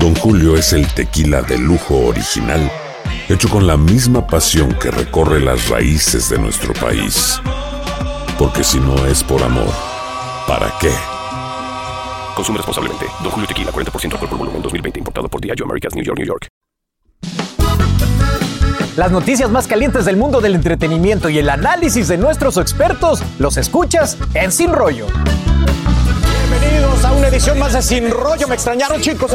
Don Julio es el tequila de lujo original, hecho con la misma pasión que recorre las raíces de nuestro país. Porque si no es por amor, ¿para qué? Consume responsablemente. Don Julio Tequila, 40% alcohol por volumen, 2020. Importado por Diageo Americas, New York, New York. Las noticias más calientes del mundo del entretenimiento y el análisis de nuestros expertos los escuchas en Sin Rollo. Bienvenidos a una edición más de Sin Rollo. ¿Me extrañaron, chicos?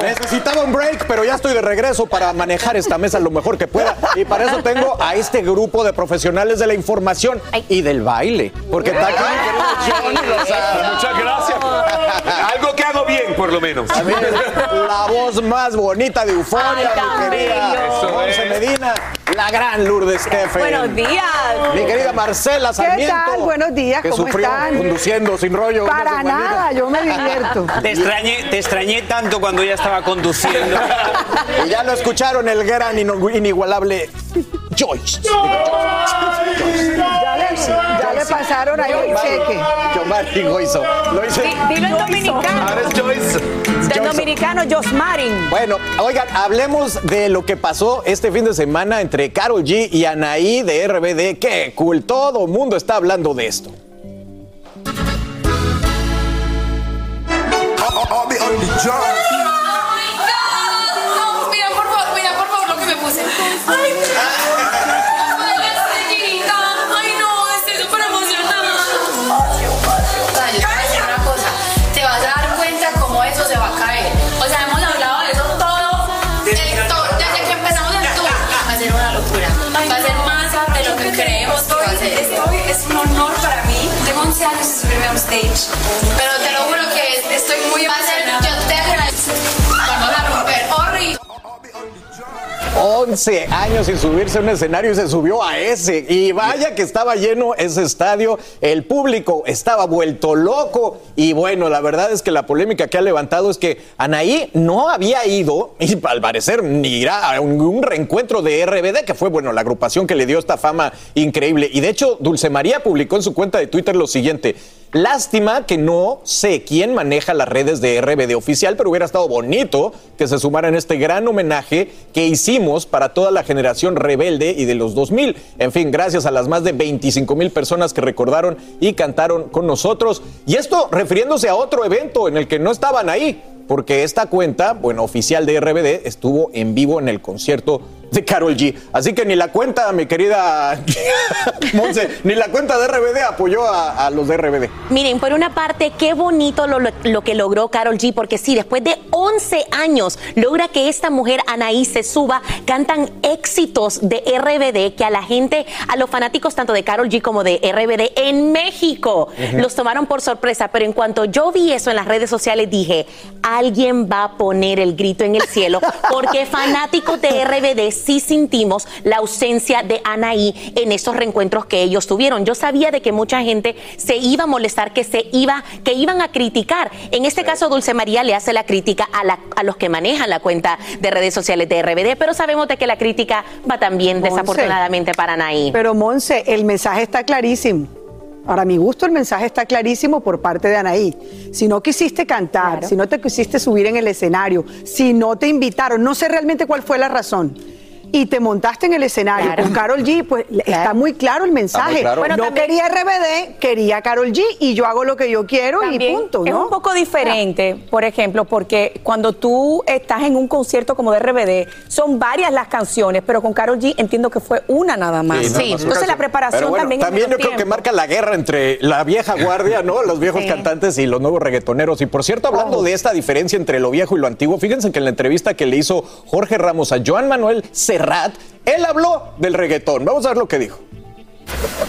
Necesitaba un break, pero ya estoy de regreso para manejar esta mesa lo mejor que pueda. Y para eso tengo a este grupo de profesionales de la información y del baile. Porque está aquí mi querido Johnny Lozano. Muchas gracias. Algo que hago bien, por lo menos. La voz más bonita de Euforia, mi querida. Monse Medina, la gran Lourdes Stephen. Buenos días. Mi querida Marcela ¿Qué Sarmiento. tal? Buenos días, que ¿cómo sufrió están? conduciendo sin rollo. Para nada, yo me divierto. Te extrañé, te extrañé tanto cuando ya estaba conduciendo. Y ya lo escucharon, el gran inigualable Joyce. Ya le, ya le pasaron ahí el cheque. Giovanni Goizo. Lo hice. Di- Dilo en dominicano. Ahora es Joyce. En dominicano, Josmarin. Bueno, oigan, hablemos de lo que pasó este fin de semana entre Carol G y Anaí de RBD. Qué cool, todo el mundo está hablando de esto. Mira, stage. Pero te lo juro que estoy muy Va 11 años sin subirse a un escenario y se subió a ese. Y vaya que estaba lleno ese estadio. El público estaba vuelto loco. Y bueno, la verdad es que la polémica que ha levantado es que Anaí no había ido, y al parecer ni irá a un, un reencuentro de RBD, que fue, bueno, la agrupación que le dio esta fama increíble. Y de hecho, Dulce María publicó en su cuenta de Twitter lo siguiente. Lástima que no sé quién maneja las redes de RBD oficial, pero hubiera estado bonito que se sumara en este gran homenaje que hicimos para toda la generación rebelde y de los 2000. En fin, gracias a las más de 25 mil personas que recordaron y cantaron con nosotros. Y esto refiriéndose a otro evento en el que no estaban ahí, porque esta cuenta, bueno, oficial de RBD, estuvo en vivo en el concierto de Carol G. Así que ni la cuenta, mi querida Monse, ni la cuenta de RBD apoyó a, a los de RBD. Miren, por una parte, qué bonito lo, lo- lo que logró Carol G, porque sí, después de 11 años logra que esta mujer, Anaí, se suba, cantan éxitos de RBD que a la gente, a los fanáticos tanto de Carol G como de RBD en México, los tomaron por sorpresa, pero en cuanto yo vi eso en las redes sociales dije, alguien va a poner el grito en el cielo, porque fanáticos de RBD sí sentimos la ausencia de Anaí en esos reencuentros que ellos tuvieron. Yo sabía de que mucha gente se iba a molestar, que se iba, que iban a criticar. En este caso, Dulce María le hace la crítica a, la- a los que manejan la cuenta de redes sociales de RBD, pero sabemos de que la crítica va también Monse. desafortunadamente para Anaí. Pero Monse, el mensaje está clarísimo. Para mi gusto, el mensaje está clarísimo por parte de Anaí. Si no quisiste cantar, si no te quisiste subir en el escenario, si no te invitaron, no sé realmente cuál fue la razón. Y te montaste en el escenario Claro. con Carol G, pues está muy claro el mensaje. claro. Bueno, no también- quería RBD, quería Carol G y yo hago lo que yo quiero y punto. Es un poco diferente, por ejemplo, porque cuando tú estás en un concierto como de RBD, son varias las canciones, pero con Carol G entiendo que fue una nada más. Sí, nada más Entonces la preparación bueno, también es también yo creo que marca la guerra entre la vieja guardia, ¿no? Los viejos Sí. cantantes y los nuevos reggaetoneros. Y por cierto, hablando de esta diferencia entre lo viejo y lo antiguo, fíjense que en la entrevista que le hizo Jorge Ramos a Joan Manuel Serrat, él habló del reggaetón. Vamos a ver lo que dijo.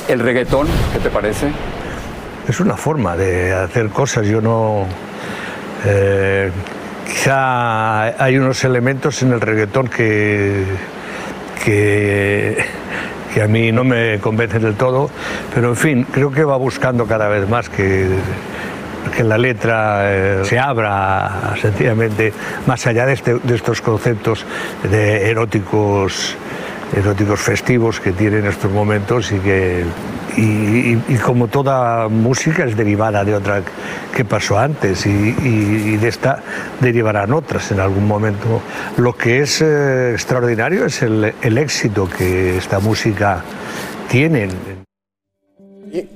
¿El reggaetón, qué te parece? Es una forma de hacer cosas. Yo no. eh, quizá hay unos elementos en el reggaetón que, que, que a mí no me convencen del todo, pero en fin, creo que va buscando cada vez más que, que la letra eh, se abra sencillamente más allá de, este- de estos conceptos de eróticos eróticos festivos que tiene en estos momentos y que y, como toda música es derivada de otra que pasó antes y de esta derivarán otras en algún momento. Lo que es eh, extraordinario es el, el éxito que esta música tiene.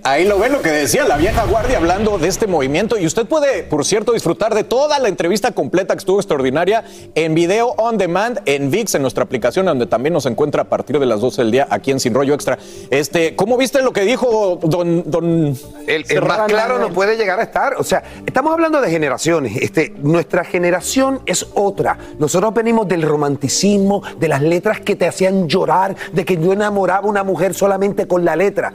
Ahí lo ven lo que decía la vieja guardia hablando de este movimiento. Y usted puede, por cierto, disfrutar de toda la entrevista completa que estuvo extraordinaria en video on demand en VIX, en nuestra aplicación, donde también nos encuentra a partir de las 12 del día aquí en Sin Rollo Extra. Este, ¿Cómo viste lo que dijo don, don El, el más claro no puede llegar a estar. O sea, estamos hablando de generaciones. Este, nuestra generación es otra. Nosotros venimos del romanticismo, de las letras que te hacían llorar, de que yo enamoraba a una mujer solamente con la letra.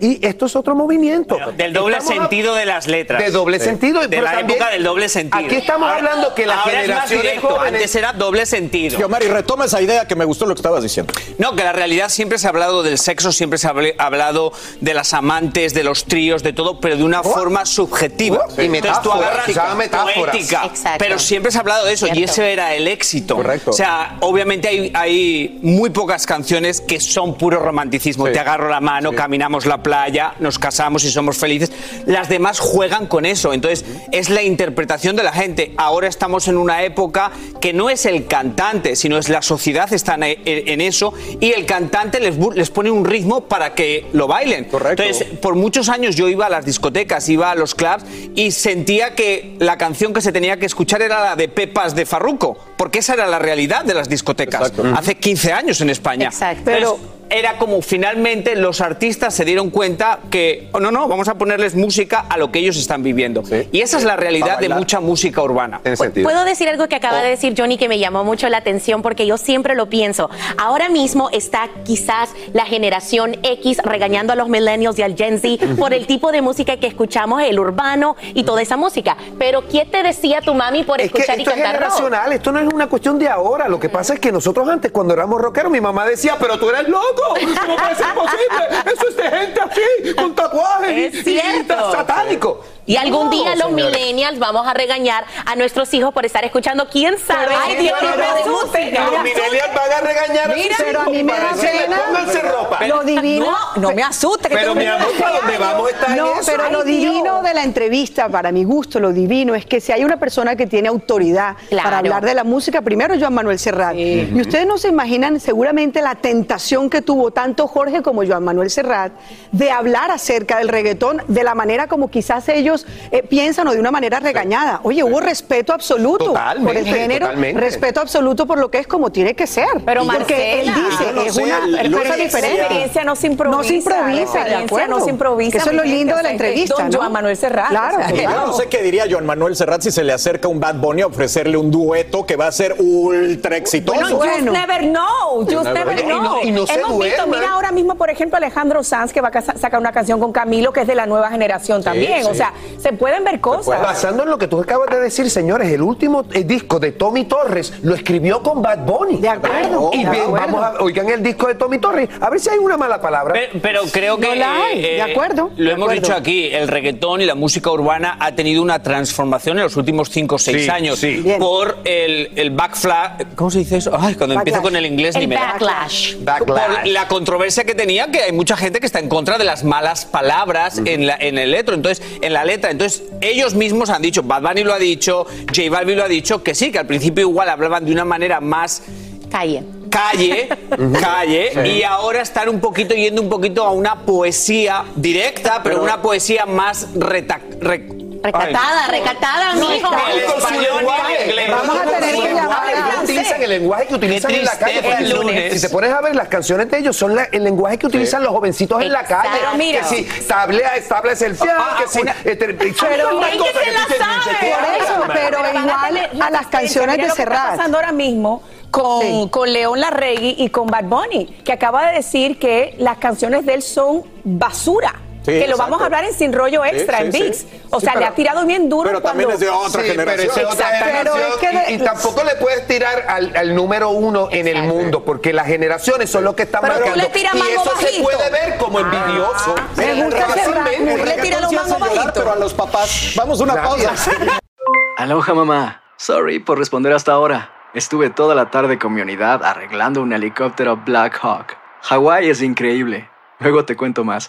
Y esto es otro movimiento. Del doble Estamos a- sentido de las letras. De doble sentido. De pero la también- época del doble sentido. Aquí estamos Ahora- hablando que la ahora es más generación directo. Antes era doble sentido. Mari, retoma esa idea que me gustó lo que estabas diciendo. No, que la realidad siempre se ha hablado del sexo, siempre se ha habl- hablado de las amantes, de los tríos, de todo, pero de una forma subjetiva. Oh, y Entonces tú metáforas, agarras usaban metáforas. poética, pero siempre se ha hablado de eso y Cierto. ese era el éxito. Correcto. O sea, obviamente hay, hay muy pocas canciones que son puro romanticismo. Sí. Te agarro la mano, caminamos la playa, nos casamos y somos felices. Las demás juegan con eso. Entonces, es la interpretación de la gente. Ahora estamos en una época que no es el cantante, sino es la sociedad está en, eso y el cantante les, les pone un ritmo para que lo bailen. Correcto. Entonces, por muchos años yo iba a las discotecas, iba a los clubs y sentía que la canción que se tenía que escuchar era la de Pepas de Farruco, porque esa era la realidad de las discotecas Exacto. hace 15 años en España. Exacto. Pero era como finalmente los artistas se dieron cuenta que, oh, no, no, vamos a ponerles música a lo que ellos están viviendo. Sí. Y esa es la realidad de mucha música urbana. Tiene sentido. Puedo decir algo que acaba de decir Johnny que me llamó mucho la atención porque yo siempre lo pienso. Ahora mismo está quizás la generación X regañando a los millennials y al Gen Z por el tipo de música que escuchamos, el urbano y toda esa música. Pero ¿qué te decía tu mami por Es que escuchar y esto es cantar rock? generacional, esto no es una cuestión de ahora. Lo que pasa es que nosotros antes, cuando éramos rockeros, mi mamá decía, pero tú eres loco. ¿Cómo puede ser posible? Eso es de gente así, con tatuajes y- Es y, cierto. satánico. Y algún día los señores. millennials vamos a regañar a nuestros hijos por estar escuchando quién sabe. Ay, qué Dios, tipo no me Los millennials van a regañar a Mira, pero a mí me da pena. pónganse ropa. Lo divino. No, no me asuste. que Pero mi amor, ¿para dónde vamos está en No, eso? pero lo Ay, divino Dios. de la entrevista, para mi gusto, lo divino es que si hay una persona que tiene autoridad Claro. para hablar de la música, primero Joan Manuel Serrat. Y ustedes no se imaginan seguramente la tentación que tuvo tanto Jorge como Joan Manuel Serrat de hablar acerca del reggaetón de la manera como quizás ellos eh, piensan o de una manera regañada. Oye, hubo respeto absoluto Totalmente, por el género, totalmente. respeto absoluto por lo que es como tiene que ser. Pero porque él Marcela, dice, no es sé, una cosa diferente. La experiencia no se improvisa. No se improvisa, de acuerdo. no se improvisa. Que eso es lo lindo de la entrevista, Don ¿no? Manuel Serrat. Claro, o sea, Yo no sé qué diría Joan Manuel Serrat si se le acerca un Bad Bunny a ofrecerle un dueto que va a ser ultra exitoso. Bueno, just never know, just Never never know. know. Y no- y no se Hemos visto, mira ahora mismo, por ejemplo, Alejandro Sanz, que va a sacar una canción con Camilo, que es de la nueva generación también. sí. O sea, se pueden ver cosas. Basando en lo que tú acabas de decir, señores, el último eh, disco de Tommy Torres lo escribió con Bad Bunny. De acuerdo, Y de bien, acuerdo. vamos a, oigan el disco de Tommy Torres, a ver si hay una mala palabra. Pe- Pero creo que. No la hay, eh, de acuerdo, Lo de hemos acuerdo. dicho aquí: el reggaetón y la música urbana ha tenido una transformación en los últimos 5 o 6 Sí, años. sí. Por el, el backflash. ¿Cómo se dice eso? Ay, cuando empiezo Backlash. con el inglés ni El me da. backlash. Backlash. Por la controversia que tenía, que hay mucha gente que está en contra de las malas palabras en, la, en el letro, entonces, en la letra. Entonces, ellos mismos han dicho, Bad Bunny lo ha dicho, J Balvin lo ha dicho, que sí, que al principio igual hablaban de una manera más Calle. calle, calle, Sí. y ahora están un poquito yendo un poquito a una poesía directa, pero, una poesía más reta, re- Recatada, Ay. recatada, No, mijo. Vamos a tener que llamar utilizan el lenguaje que utilizan en la calle. el lunes. Si te pones a ver las canciones de ellos, son la- el lenguaje que utilizan los jovencitos en la calle. Pero mira. que si tablea, establece el fiel, Ah, que si. una- eh, te- Pero, una cosa que tú te dices, ¿qué Por eso, hablas, pero igual a las canciones de lo que está Serrat. pasando ahora mismo con, Sí. con León Larregui y con Bad Bunny, que acaba de decir que las canciones de él son basura. Sí, que lo exacto. vamos a hablar en Sin Rollo Extra, sí, en sí. VIX. O Sí, sea, le pero- ha tirado bien duro. pero también cuando- es de otra Sí, generación. pero es otra Exacto. generación. Pero es que y, de- y tampoco le puedes tirar al, al número uno en el mundo, porque las generaciones son los que están Pero tú marcando. le tiras y eso se bajito. puede ver como envidioso. Me Pero gusta fácilmente. Le tira los mangos llorar, bajitos. pero a los papás. Vamos una Gracias. pausa. Aloha mamá. Sorry por responder hasta ahora. Estuve toda la tarde con mi unidad arreglando un helicóptero Black Hawk. Hawái es increíble. Luego te cuento más.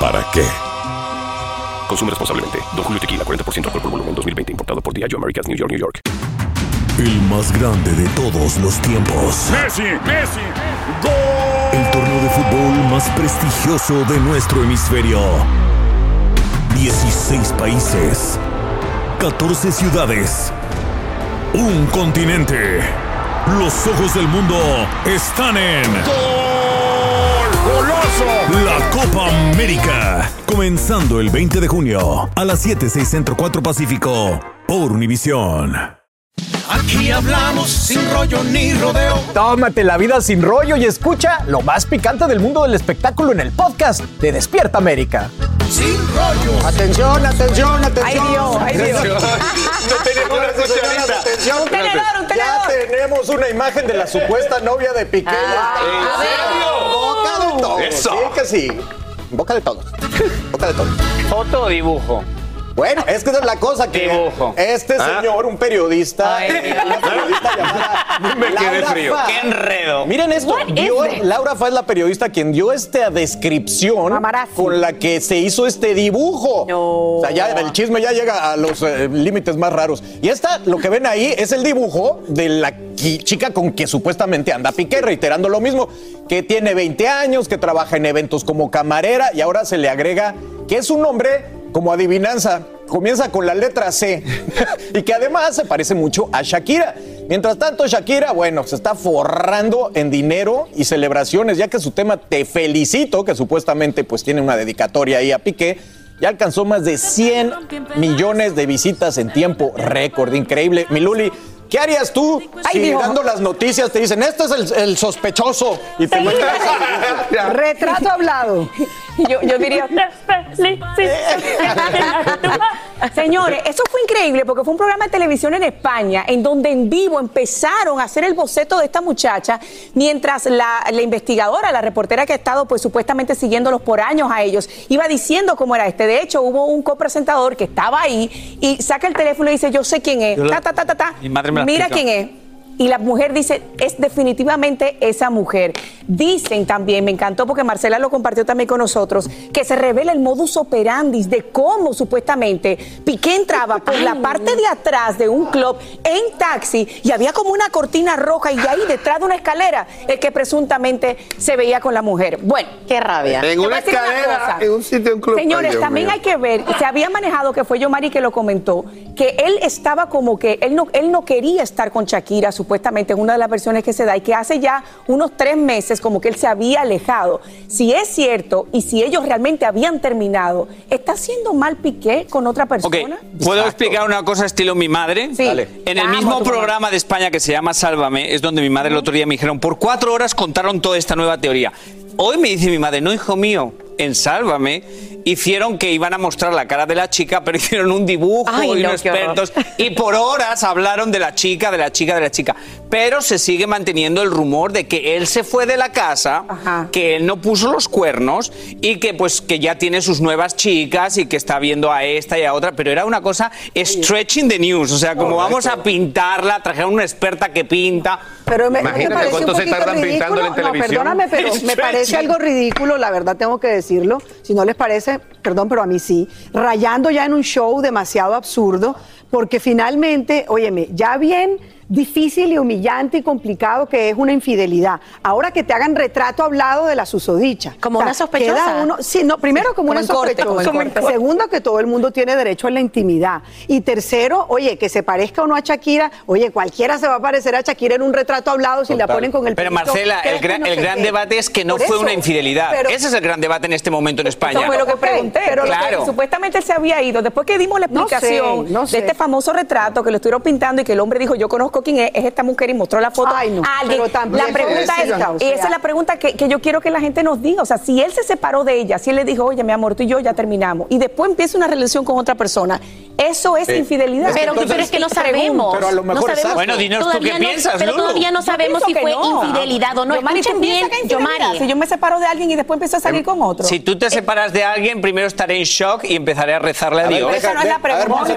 ¿para qué? Consume responsablemente. Don Julio Tequila, 40% alcohol por volumen, 2020. Importado por Diageo Americas, New York, New York. El más grande de todos los tiempos. Messi, Messi, El torneo de fútbol más prestigioso de nuestro hemisferio. 16 países. 14 ciudades. Un continente. Los ojos del mundo están en. ¡Goloso! La Copa América. Comenzando el 20 de junio a las 7, 6 Centro 4 Pacífico por Univisión. Aquí hablamos sin rollo ni rodeo. Tómate la vida sin rollo y escucha lo más picante del mundo del espectáculo en el podcast de Despierta América. Sin rollo. Atención, atención, atención. Ay, Dios, ay, Dios. No tenemos una cucharita. Atención. Un tenedor, un Ya tenedor. tenemos una imagen de la supuesta novia de Piqué. Ah, En todos. Eso. Sí que sí. Boca de todos. Boca de todos. foto o dibujo. Bueno, es que esa es la cosa que Dibujo. este Ah. señor, un periodista, Ay, una periodista llamada Me quedé Laura frío. Qué enredo. Miren esto, dio- this? Laura Fa es la periodista quien dio esta descripción Mamarazzi. con la que se hizo este dibujo. No. O sea, ya el chisme ya llega a los eh, límites más raros. Y esta, lo que ven ahí, es el dibujo de la chica con que supuestamente anda Piqué, reiterando lo mismo, que tiene 20 años, que trabaja en eventos como camarera y ahora se le agrega que es un hombre como adivinanza. Comienza con la letra C y que además se parece mucho a Shakira. Mientras tanto, Shakira, bueno, se está forrando en dinero y celebraciones, ya que su tema Te felicito, que supuestamente pues tiene una dedicatoria ahí a Piqué, ya alcanzó más de 100 millones de visitas en tiempo récord. Increíble. Miluli, ¿qué harías tú Ay, si Dios. dando las noticias te dicen, este es el, el sospechoso? Y te ese- Retrato hablado. Yo, yo diría, señores, eso fue increíble porque fue un programa de televisión en España en donde en vivo empezaron a hacer el boceto de esta muchacha mientras la, la investigadora, la reportera que ha estado pues supuestamente siguiéndolos por años a ellos, iba diciendo cómo era este. De hecho, hubo un copresentador que estaba ahí y saca el teléfono y dice, yo sé quién es. Ta, ta, ta, ta, ta. Mira quién es. Y la mujer dice, es definitivamente esa mujer. Dicen también, me encantó porque Marcela lo compartió también con nosotros, que se revela el modus operandi de cómo supuestamente Piqué entraba por la parte de atrás de un club en taxi y había como una cortina roja y ahí detrás de una escalera el que presuntamente se veía con la mujer. Bueno, Qué rabia. En una escalera, en un sitio, en un club. Señores, Ay, también mío. hay que ver, se había manejado, que fue yo Mari que lo comentó, que él estaba como que él no, él no quería estar con Shakira, supuestamente en una de las versiones que se da, y que hace ya unos tres meses como que él se había alejado. Si es cierto y si ellos realmente habían terminado, ¿está haciendo mal Piqué con otra persona? ¿puedo explicar una cosa estilo mi madre? Sí. Dale. En el mismo programa de España que se llama Sálvame, es donde mi madre el otro día me dijeron, por cuatro horas contaron toda esta nueva teoría. Hoy me dice mi madre, no, hijo mío, en Sálvame, hicieron que iban a mostrar la cara de la chica, pero hicieron un dibujo Ay, y no, unos expertos y por horas hablaron de la chica, de la chica, de la chica. Pero se sigue manteniendo el rumor de que él se fue de la casa, que él no puso los cuernos y que pues que ya tiene sus nuevas chicas y que está viendo a esta y a otra, pero era una cosa stretching the news, o sea, como vamos a pintarla, trajeron una experta que pinta. Pero me, ¿no te Imagínate parece cuánto un se tardan ridículo? pintándole en No, televisión. perdóname, pero me parece algo ridículo, la verdad tengo que Si no les parece, perdón, pero a mí sí. Rayando ya en un show demasiado absurdo, porque finalmente, óyeme, ya bien difícil y humillante y complicado que es una infidelidad. Ahora que te hagan retrato hablado de la susodicha. Como una sospechosa. uno- sí, no, primero como, Como una corte, como sospechosa. corte. Segundo, que todo el mundo tiene derecho a la intimidad. Y tercero, oye, que se parezca o no a Shakira. Oye, cualquiera se va a parecer a Shakira en un retrato hablado si la ponen con el Pero pelito, Marcela, el gran, no el sé gran qué. debate es que no fue una infidelidad. pero- Ese es el gran debate en este momento en España. Eso fue lo que pregunté. Pero Lo que claro. supuestamente él se había ido. Después que dimos la No sé, explicación no sé. de este famoso retrato que lo estuvieron pintando y que el hombre dijo, yo conozco quién es, es esta mujer y mostró la foto Ay, no, a alguien. pero también la pregunta es, y esa es la pregunta que, que yo quiero que la gente nos diga. O sea, si él se separó de ella, si él le dijo, oye, mi amor, tú y yo ya terminamos, y después empieza una relación con otra persona, eso es Eh, infidelidad. Pero- entonces- pero es que no sabemos. Pero a lo mejor No sabemos. Bueno, dinos tú Todavía qué no- piensas, pero Lulu. todavía no sabemos si fue no. infidelidad o no. Yomari, ¿tú Escuchen bien? Yomari. Si yo me separo de alguien y después empiezo a salir con otro. Si tú te separas de alguien, primero estaré en shock y empezaré a rezarle a, A ver, Dios. esa no es la pregunta.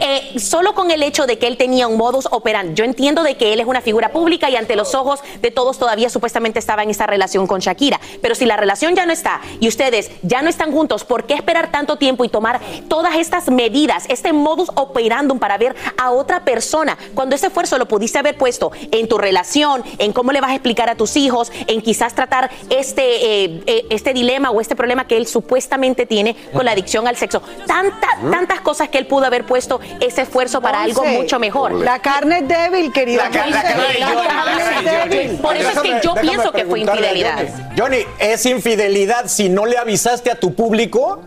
Eh, solo con el hecho de que él tenía un modus operandi, yo entiendo de que él es una figura pública y ante los ojos de todos todavía supuestamente estaba en esa relación con Shakira. Pero si la relación ya no está y ustedes ya no están juntos, ¿por qué esperar tanto tiempo y tomar todas estas medidas, este modus operandum para ver a otra persona? Cuando ese esfuerzo lo pudiste haber puesto en tu relación, en cómo le vas a explicar a tus hijos, en quizás tratar este, eh, eh, este dilema o este problema que él supuestamente tiene con la adicción al sexo. Tanta, tantas cosas que él pudo haber puesto ese esfuerzo para algo mucho mejor. La carne es débil, querida. La la carne la es débil. Por eso es que yo Déjame pienso que fue infidelidad. Johnny. Johnny, ¿es infidelidad si no le avisaste a tu público?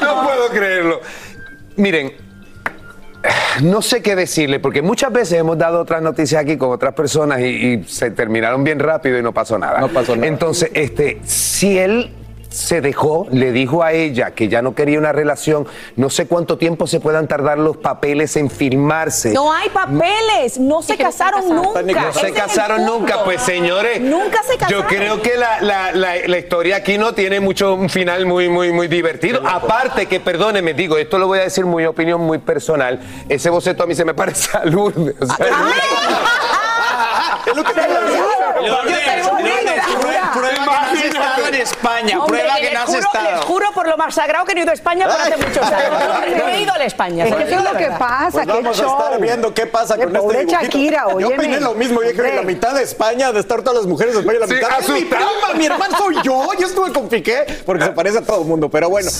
No puedo creerlo. Miren, no sé qué decirle, porque muchas veces hemos dado otras noticias aquí con otras personas y, y se terminaron bien rápido y no pasó nada. No pasó nada. Entonces, este, si él se dejó, le dijo a ella que ya no quería una relación, no sé cuánto tiempo se puedan tardar los papeles en firmarse. No hay papeles, no se casaron nunca. No se casaron nunca, pues señores. Nunca se casaron. Yo creo que la, la- la- la historia aquí no tiene mucho un final muy, muy, muy divertido. Aparte que, perdóneme, digo, esto lo voy a decir muy opinión muy personal. Ese boceto a mí se me parece a Lourdes. o sea, Es lo que te. Prueba que no has estado en España. Prueba que les no has juro- estado. Les juro por lo más sagrado que no he ido a España por hace muchos años. No he ido a la España. Es que es lo que pasa, Pues vamos a estar viendo qué pasa con este dibujito. Shakira, Yo opiné lo mismo, yo dije que la mitad de España, de estar todas las mujeres de España, la mitad es mi prima, mi hermano soy yo. Yo estuve con Piqué porque se parece a todo el mundo, pero bueno.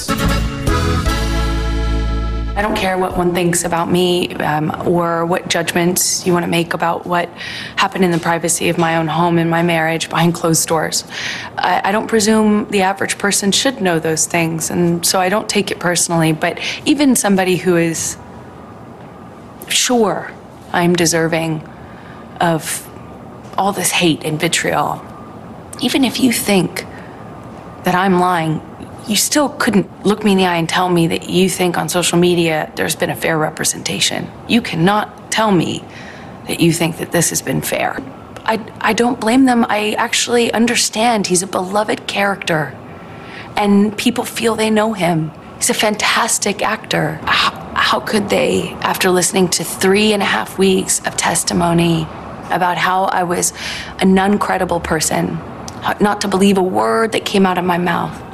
I don't care what one thinks about me um, or what judgments you want to make about what happened in the privacy of my own home and my marriage behind closed doors. I, I don't presume the average person should know those things, and so I don't take it personally. But even somebody who is sure I'm deserving of all this hate and vitriol, even if you think that I'm lying, you still couldn't look me in the eye and tell me that you think on social media there's been a fair representation. You cannot tell me that you think that this has been fair. I, I don't blame them. I actually understand he's a beloved character and people feel they know him. He's a fantastic actor. How, how could they, after listening to three and a half weeks of testimony about how I was a non credible person, not to believe a word that came out of my mouth?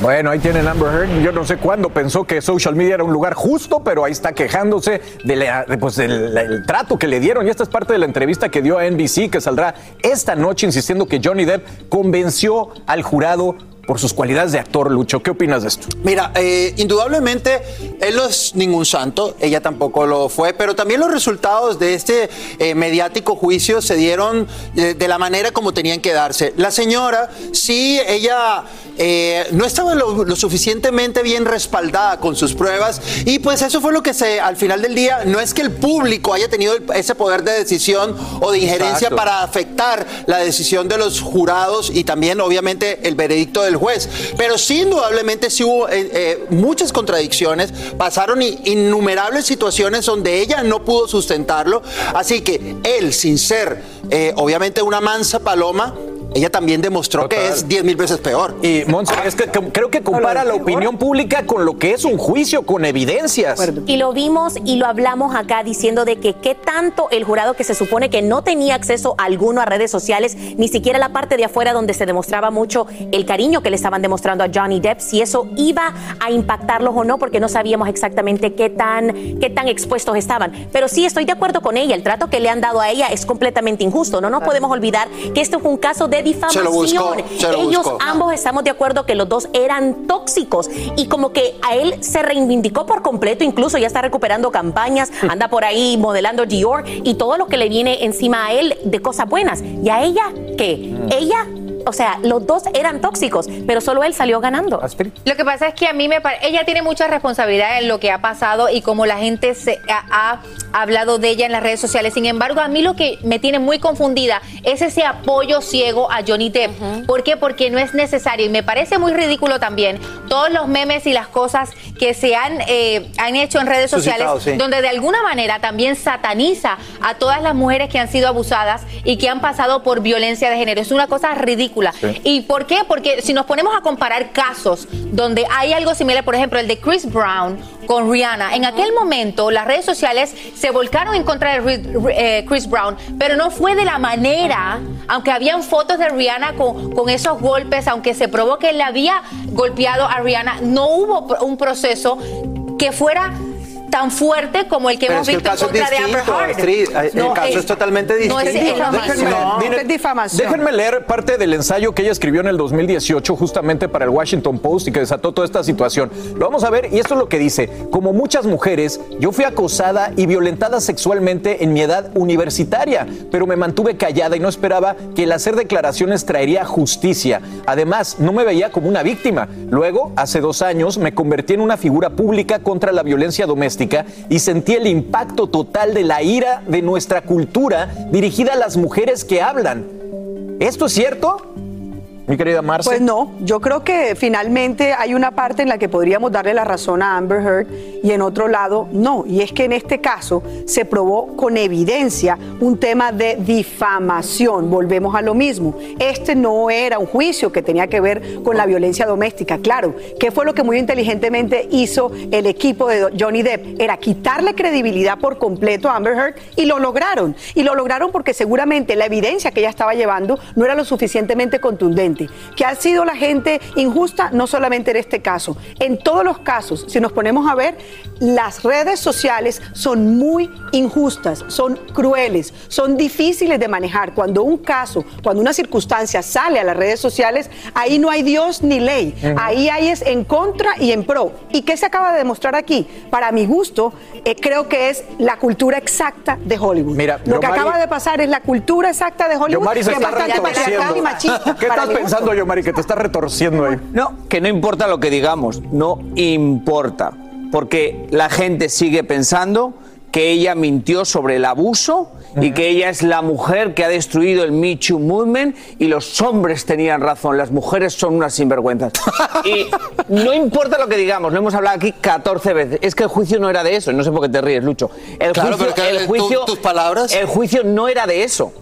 Bueno, ahí tienen Amber Heard. Yo no sé cuándo pensó que social media era un lugar justo, pero ahí está quejándose de la- de, pues, del del trato que le dieron. Y esta es parte de la entrevista que dio a NBC, que saldrá esta noche, insistiendo que Johnny Depp convenció al jurado por sus cualidades de actor, Lucho. ¿Qué opinas de esto? Mira, eh, indudablemente él no es ningún santo, ella tampoco lo fue, pero también los resultados de este eh, mediático juicio se dieron de, de la manera como tenían que darse. La señora, sí, ella eh, no estaba lo, lo suficientemente bien respaldada con sus pruebas y pues eso fue lo que se, al final del día, no es que el público haya tenido ese poder de decisión o de injerencia Exacto. para afectar la decisión de los jurados y también obviamente el veredicto del juez. Pero sí, indudablemente sí hubo eh, eh, muchas contradicciones, pasaron innumerables situaciones donde ella no pudo sustentarlo, así que él, sin ser eh, obviamente una mansa paloma, ella también demostró que es 10 mil veces peor. Y Monse, es que que- creo que compara la opinión pública con lo que es un juicio, con evidencias. Y lo vimos y lo hablamos acá diciendo de que qué tanto el jurado que se supone que no tenía acceso alguno a redes sociales, ni siquiera la parte de afuera donde se demostraba mucho el cariño que le estaban demostrando a Johnny Depp, si eso iba a impactarlos o no, porque no sabíamos exactamente qué tan, qué tan expuestos estaban. Pero sí estoy de acuerdo con ella, el trato que le han dado a ella es completamente injusto. No nos podemos olvidar que esto fue un caso de difamación. Se lo buscó, se lo Ellos buscó. ambos estamos de acuerdo que los dos eran tóxicos y como que a él se reivindicó por completo, incluso ya está recuperando campañas, anda por ahí modelando Dior y todo lo que le viene encima a él de cosas buenas. ¿Y a ella qué? Ella, o sea, los dos eran tóxicos, pero solo él salió ganando. Lo que pasa es que a mí me parece, ella tiene mucha responsabilidad en lo que ha pasado y como la gente se ha, ha hablado de ella en las redes sociales. Sin embargo, a mí lo que me tiene muy confundida es ese apoyo ciego a Johnny Depp. ¿Por qué? Porque no es necesario y me parece muy ridículo también todos los memes y las cosas que se han, eh, han hecho en redes sociales sí. donde de alguna manera también sataniza a todas las mujeres que han sido abusadas y que han pasado por violencia de género. Es una cosa ridícula. Sí. ¿Y por qué? Porque si nos ponemos a comparar casos donde hay algo similar, por ejemplo, el de Chris Brown con Rihanna, en aquel momento las redes sociales se volcaron en contra de eh, Chris Brown, pero no fue de la manera, aunque habían fotos de Rihanna con, con esos golpes, aunque se probó que él le había golpeado a Rihanna, no hubo un proceso que fuera tan fuerte como el que Pero hemos el visto en contra de Amber Heard. Astrid. El No, caso es totalmente no es distinto. No, es difamación. Déjenme leer parte del ensayo que ella escribió en el 2018 justamente para el Washington Post y que desató toda esta situación. Lo vamos a ver y esto es lo que dice. Como muchas mujeres, yo fui acosada y violentada sexualmente en mi edad universitaria, pero me mantuve callada y no esperaba que el hacer declaraciones traería justicia. Además, no me veía como una víctima. Luego, hace dos años, me convertí en una figura pública contra la violencia doméstica y sentí el impacto total de la ira de nuestra cultura dirigida a las mujeres que hablan. ¿Esto es cierto? Mi querida Marce. Pues no, yo creo que finalmente hay una parte en la que podríamos darle la razón a Amber Heard y en otro lado no. Y es que en este caso se probó con evidencia un tema de difamación. Volvemos a lo mismo. Este no era un juicio que tenía que ver con la violencia doméstica. Claro, ¿qué fue lo que muy inteligentemente hizo el equipo de Johnny Depp? Era quitarle credibilidad por completo a Amber Heard y lo lograron. Y lo lograron porque seguramente la evidencia que ella estaba llevando no era lo suficientemente contundente. Que ha sido la gente injusta, no solamente en este caso, en todos los casos, si nos ponemos a ver, las redes sociales son muy injustas, son crueles, son difíciles de manejar. Cuando un caso, cuando una circunstancia sale a las redes sociales, ahí no hay Dios ni ley. Ahí hay es en contra y en pro. ¿Y qué se acaba de demostrar aquí? Para mi gusto, eh, creo que es la cultura exacta de Hollywood. Mira, Lo que acaba de pasar es la cultura exacta de Hollywood, que es bastante patriarcal y machista. ¿Qué estás mi pensando, Yomari, que te estás retorciendo ahí? No, que no importa lo que digamos, no importa, porque la gente sigue pensando que ella mintió sobre el abuso y que ella es la mujer que ha destruido el Me Too Movement y los hombres tenían razón, las mujeres son unas sinvergüenzas. Y no importa lo que digamos, lo hemos hablado aquí 14 veces, es que el juicio no era de eso, no sé por qué te ríes, Lucho. El Claro, juicio, pero que el tú- juicio, tus palabras. El juicio no era de eso.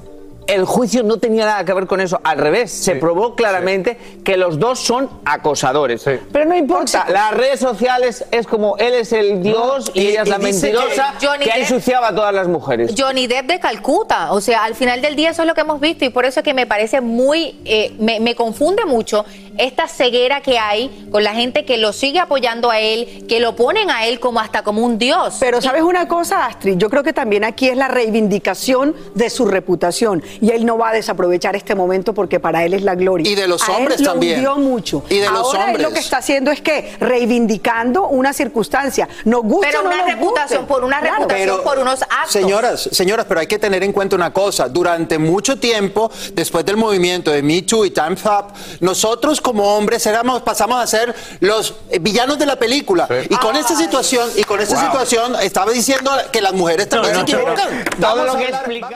El juicio no tenía nada que ver con eso, al revés, se probó claramente que los dos son acosadores. Pero no importa, las redes sociales es como él es el dios y, y- ella es y la dice que mentirosa Johnny que ha Depp- ensuciado a todas las mujeres. Johnny Depp de Calcuta. O sea, al final del día eso es lo que hemos visto y por eso es que me parece muy, eh, me, me confunde mucho esta ceguera que hay con la gente que lo sigue apoyando a él, que lo ponen a él como hasta como un dios. Pero sabes una cosa, Astrid, yo creo que también aquí es la reivindicación de su reputación y él no va a desaprovechar este momento porque para él es la gloria. Y de los A él hombres lo también. hundió mucho. Y de los Ahora él hombres. lo que está haciendo es que reivindicando una circunstancia. Nos gusta Pero o no una nos reputación guste. por una Claro. reputación por unos actos. Señoras, señoras, pero hay que tener en cuenta una cosa. Durante mucho tiempo, después del movimiento de Me Too y Time's Up, nosotros como hombres éramos, pasamos a ser los villanos de la película. Y con esta situación, y con esta Wow. situación, estaba diciendo que las mujeres también se equivocan. Todo lo que explica.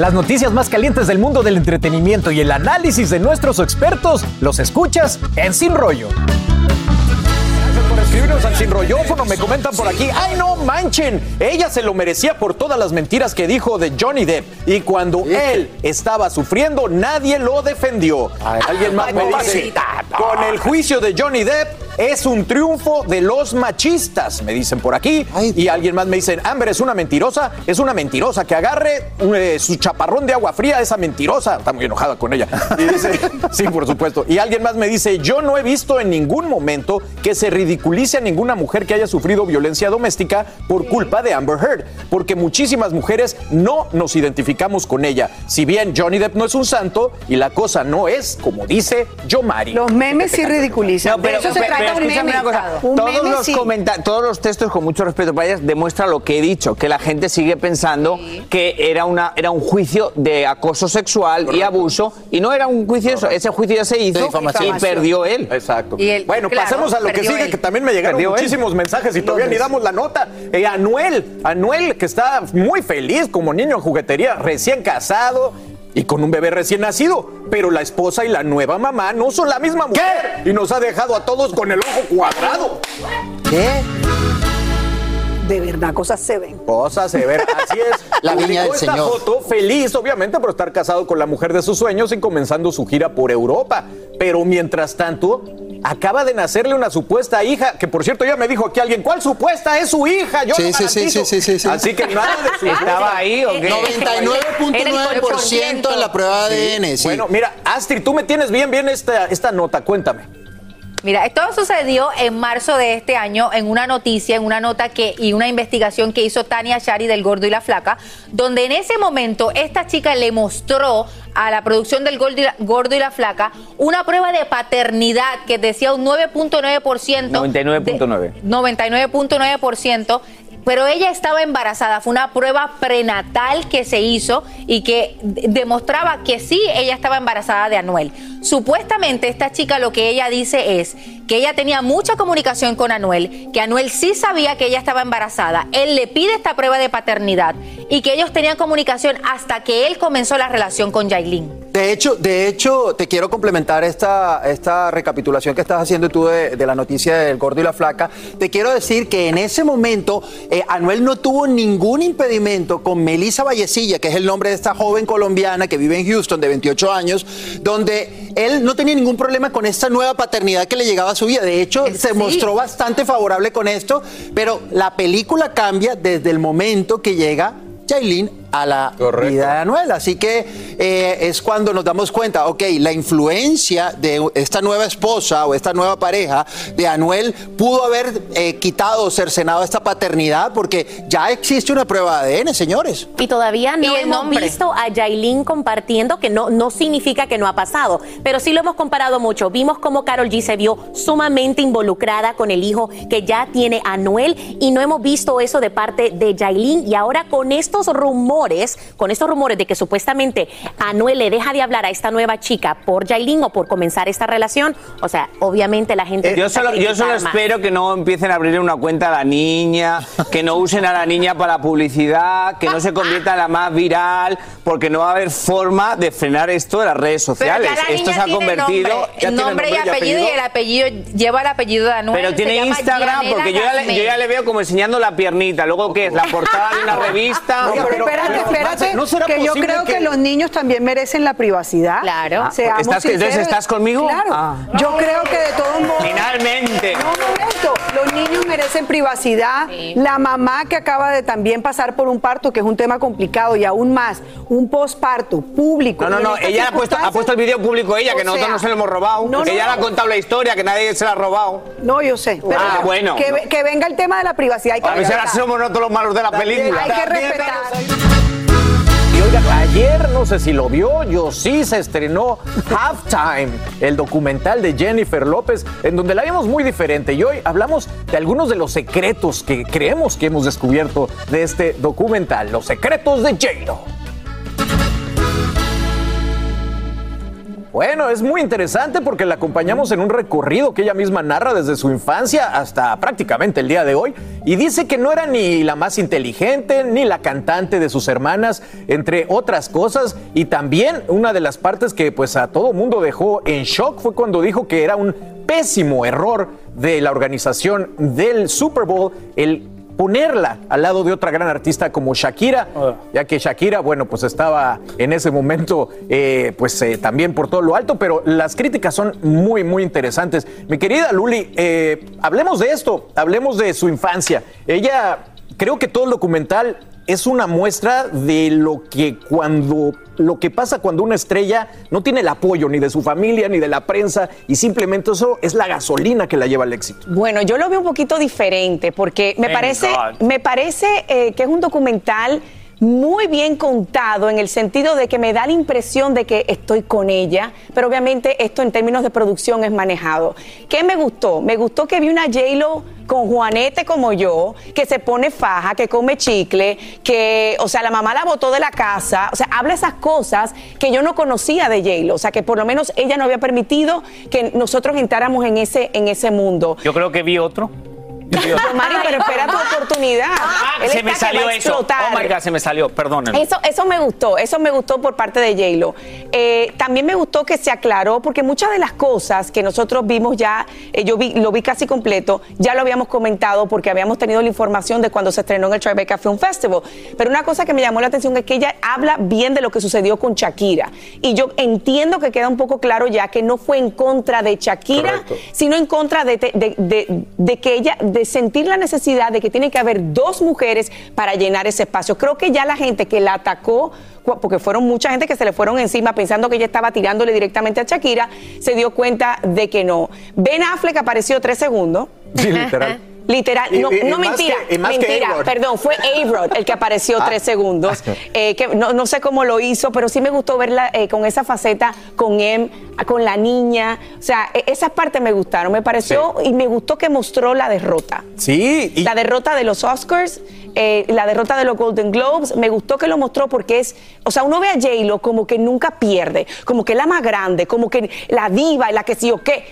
Las noticias más calientes del mundo del entretenimiento y el análisis de nuestros expertos los escuchas en Sin Rollo. Gracias por escribirnos al sin rollófono. Me comentan por aquí. ¡Ay, no manchen! Ella se lo merecía por todas las mentiras que dijo de Johnny Depp. Y cuando él estaba sufriendo, nadie lo defendió. Alguien más me dice. Con el juicio de Johnny Depp. Es un triunfo de los machistas, me dicen por aquí. y alguien más me dice, Amber es una mentirosa, es una mentirosa, que agarre eh, su chaparrón de agua fría, esa mentirosa. Está muy enojada con ella. Y dice, sí, por supuesto. Y alguien más me dice, yo no he visto en ningún momento que se ridiculice a ninguna mujer que haya sufrido violencia doméstica por culpa de Amber Heard, porque muchísimas mujeres no nos identificamos con ella. Si bien Johnny Depp no es un santo y la cosa no es como dice Yomari. Los memes sí ridiculizan. No, pero, eso se pero- pero un escúchame meme. una cosa. Un Todos meme los, sí. comenta- todos los textos, con mucho respeto para ellas, demuestra lo que he dicho, que la gente sigue pensando que era, una, era un juicio de acoso sexual y abuso, y no era un juicio, eso, ese juicio ya se hizo y perdió él. Exacto. Y él- bueno, claro, pasemos a lo que sigue, él. que también me llegaron Perdió él. muchísimos mensajes y todavía ni damos la nota. Eh, Anuel, Anuel, que está muy feliz como niño en juguetería, recién casado y con un bebé recién nacido. Pero la esposa y la nueva mamá no son la misma mujer. Y nos ha dejado a todos con el ojo cuadrado. ¿Qué? De verdad, cosas se ven. Cosas se ven, así es. La Publicó del esta Señor. foto feliz, obviamente, por estar casado con la mujer de sus sueños y comenzando su gira por Europa. Pero mientras tanto, acaba de nacerle una supuesta hija, que por cierto ya me dijo aquí alguien, ¿cuál supuesta es su hija? Yo Sí, lo sí, sí, sí, sí, sí, sí. Así que nada de su ¿Estaba ahí o qué? 99.9% en la prueba de ADN, sí. Bueno, mira, Astrid, tú me tienes bien, bien esta, esta nota, cuéntame. Mira, esto sucedió en marzo de este año en una noticia, en una nota que y una investigación que hizo Tania Shari del Gordo y la Flaca, donde en ese momento esta chica le mostró a la producción del Gordo y la, Gordo y la Flaca una prueba de paternidad que decía un 9.9%. 99.9. 99.9%, pero ella estaba embarazada. Fue una prueba prenatal que se hizo y que demostraba que sí, ella estaba embarazada de Anuel. Supuestamente esta chica lo que ella dice es que ella tenía mucha comunicación con Anuel, que Anuel sí sabía que ella estaba embarazada. Él le pide esta prueba de paternidad y que ellos tenían comunicación hasta que él comenzó la relación con Yailin. De hecho, de hecho, te quiero complementar esta, esta recapitulación que estás haciendo tú de, de la noticia del gordo y la flaca. Te quiero decir que en ese momento eh, Anuel no tuvo ningún impedimento con Melissa Vallecilla, que es el nombre de esta joven colombiana que vive en Houston de 28 años, donde él no tenía ningún problema con esta nueva paternidad que le llegaba a su vida. De hecho, se mostró bastante favorable con esto, pero la película cambia desde el momento que llega Jailin. A la vida de Anuel. Así que eh, es cuando nos damos cuenta, ok, la influencia de esta nueva esposa o esta nueva pareja de Anuel pudo haber eh, quitado o cercenado esta paternidad porque ya existe una prueba de ADN, señores. Y todavía no hemos visto a Yailin compartiendo, que no, no significa que no ha pasado, pero sí lo hemos comparado mucho. Vimos cómo Carol G se vio sumamente involucrada con el hijo que ya tiene Anuel y no hemos visto eso de parte de Yailin. Y ahora con estos rumores, con estos rumores de que supuestamente Anuel le deja de hablar a esta nueva chica por Yailin o por comenzar esta relación, o sea, obviamente la gente... Yo empieza a solo, yo solo más. espero que no empiecen a abrir una cuenta a la niña, que no usen a la niña para la publicidad, que no se convierta en la más viral, porque no va a haber forma de frenar esto de las redes Pero sociales. ya la esto niña se ha tiene convertido. nombre, ya tiene nombre y apellido, y el apellido lleva el apellido de Anuel. Pero tiene Instagram, Gianela porque yo ya, le, Gasmey. yo ya le veo como enseñando la piernita. Luego, ¿qué es? La portada de una revista. No, pero espérate, espérate, que yo creo que... los niños también merecen la privacidad. Claro. Seamos ¿Estás- entonces estás conmigo? Claro. Ah. Yo creo que de todos modos. Finalmente. No, un momento. Los niños merecen privacidad. La mamá que acaba de también pasar por un parto, que es un tema complicado, y aún más, un posparto público. No, no, no, ella ha puesto, ha puesto el video público ella, que O nosotros sea, no se lo hemos robado. no, que no, ella le ha contado la historia, que nadie se la ha robado. No, yo sé. Pero Ah, bueno. Que, ve- que venga el tema de la privacidad. Hay que A ver si ahora respetar. somos nosotros los malos de la película. Hay que respetar. Ayer, no sé si lo vio, yo sí se estrenó Halftime, el documental de Jennifer López, en donde la vimos muy diferente. Y hoy hablamos de algunos de los secretos que creemos que hemos descubierto de este documental, los secretos de J-Lo. Bueno, es muy interesante porque la acompañamos en un recorrido que ella misma narra desde su infancia hasta prácticamente el día de hoy. Y dice que no era ni la más inteligente ni la cantante de sus hermanas, entre otras cosas, y también una de las partes que pues a todo mundo dejó en shock fue cuando dijo que era un pésimo error de la organización del Super Bowl el ponerla al lado de otra gran artista como Shakira, ya que Shakira, bueno, pues estaba en ese momento, eh, pues eh, también por todo lo alto, pero las críticas son muy, muy interesantes. Mi querida Luli, eh, hablemos de esto, hablemos de su infancia. Ella, creo que todo el documental es una muestra de lo que cuando lo que pasa cuando una estrella no tiene el apoyo ni de su familia ni de la prensa y simplemente eso es la gasolina que la lleva al éxito. Bueno, yo lo veo un poquito diferente porque me Thank parece, God. me parece eh, que es un documental muy bien contado en el sentido de que me da la impresión de que estoy con ella, pero obviamente esto en términos de producción es manejado. ¿Qué me gustó? Me gustó que vi una J-Lo con Juanete como yo, que se pone faja, que come chicle, que, o sea, la mamá la botó de la casa, o sea, habla esas cosas que yo no conocía de J-Lo, o sea, que por lo menos ella no había permitido que nosotros entráramos en ese, en ese mundo. Yo creo que vi otro. Mari, pero espera tu oportunidad. Él se me salió eso. Oh my God, se me salió. Perdónenme. Eso, eso me gustó, eso me gustó por parte de J-Lo. Eh, también me gustó que se aclaró, porque muchas de las cosas que nosotros vimos ya, eh, yo vi, lo vi casi completo, ya lo habíamos comentado porque habíamos tenido la información de cuando se estrenó en el Tribeca Film Festival. Pero una cosa que me llamó la atención es que ella habla bien de lo que sucedió con Shakira. Y yo entiendo que queda un poco claro ya que no fue en contra de Shakira, Correcto. sino en contra de, de- de- de que ella, de sentir la necesidad de que tiene que haber dos mujeres para llenar ese espacio. Creo que ya la gente que la atacó, porque fueron mucha gente que se le fueron encima pensando que ella estaba tirándole directamente a Shakira, se dio cuenta de que no. Ben Affleck apareció tres segundos. Sí, literal. Literal, no, y- y no mentira, que- mentira, perdón, fue A-Rod el que apareció Ah. tres segundos, eh, que no, no sé cómo lo hizo, pero sí me gustó verla eh, con esa faceta, con Em, con la niña, o sea, e- esas partes me gustaron, me pareció y me gustó que mostró la derrota. Sí, y- La derrota de los Oscars, eh, la derrota de los Golden Globes, me gustó que lo mostró porque es, o sea, uno ve a J-Lo como que nunca pierde, como que es la más grande, como que la diva, la que sí o qué.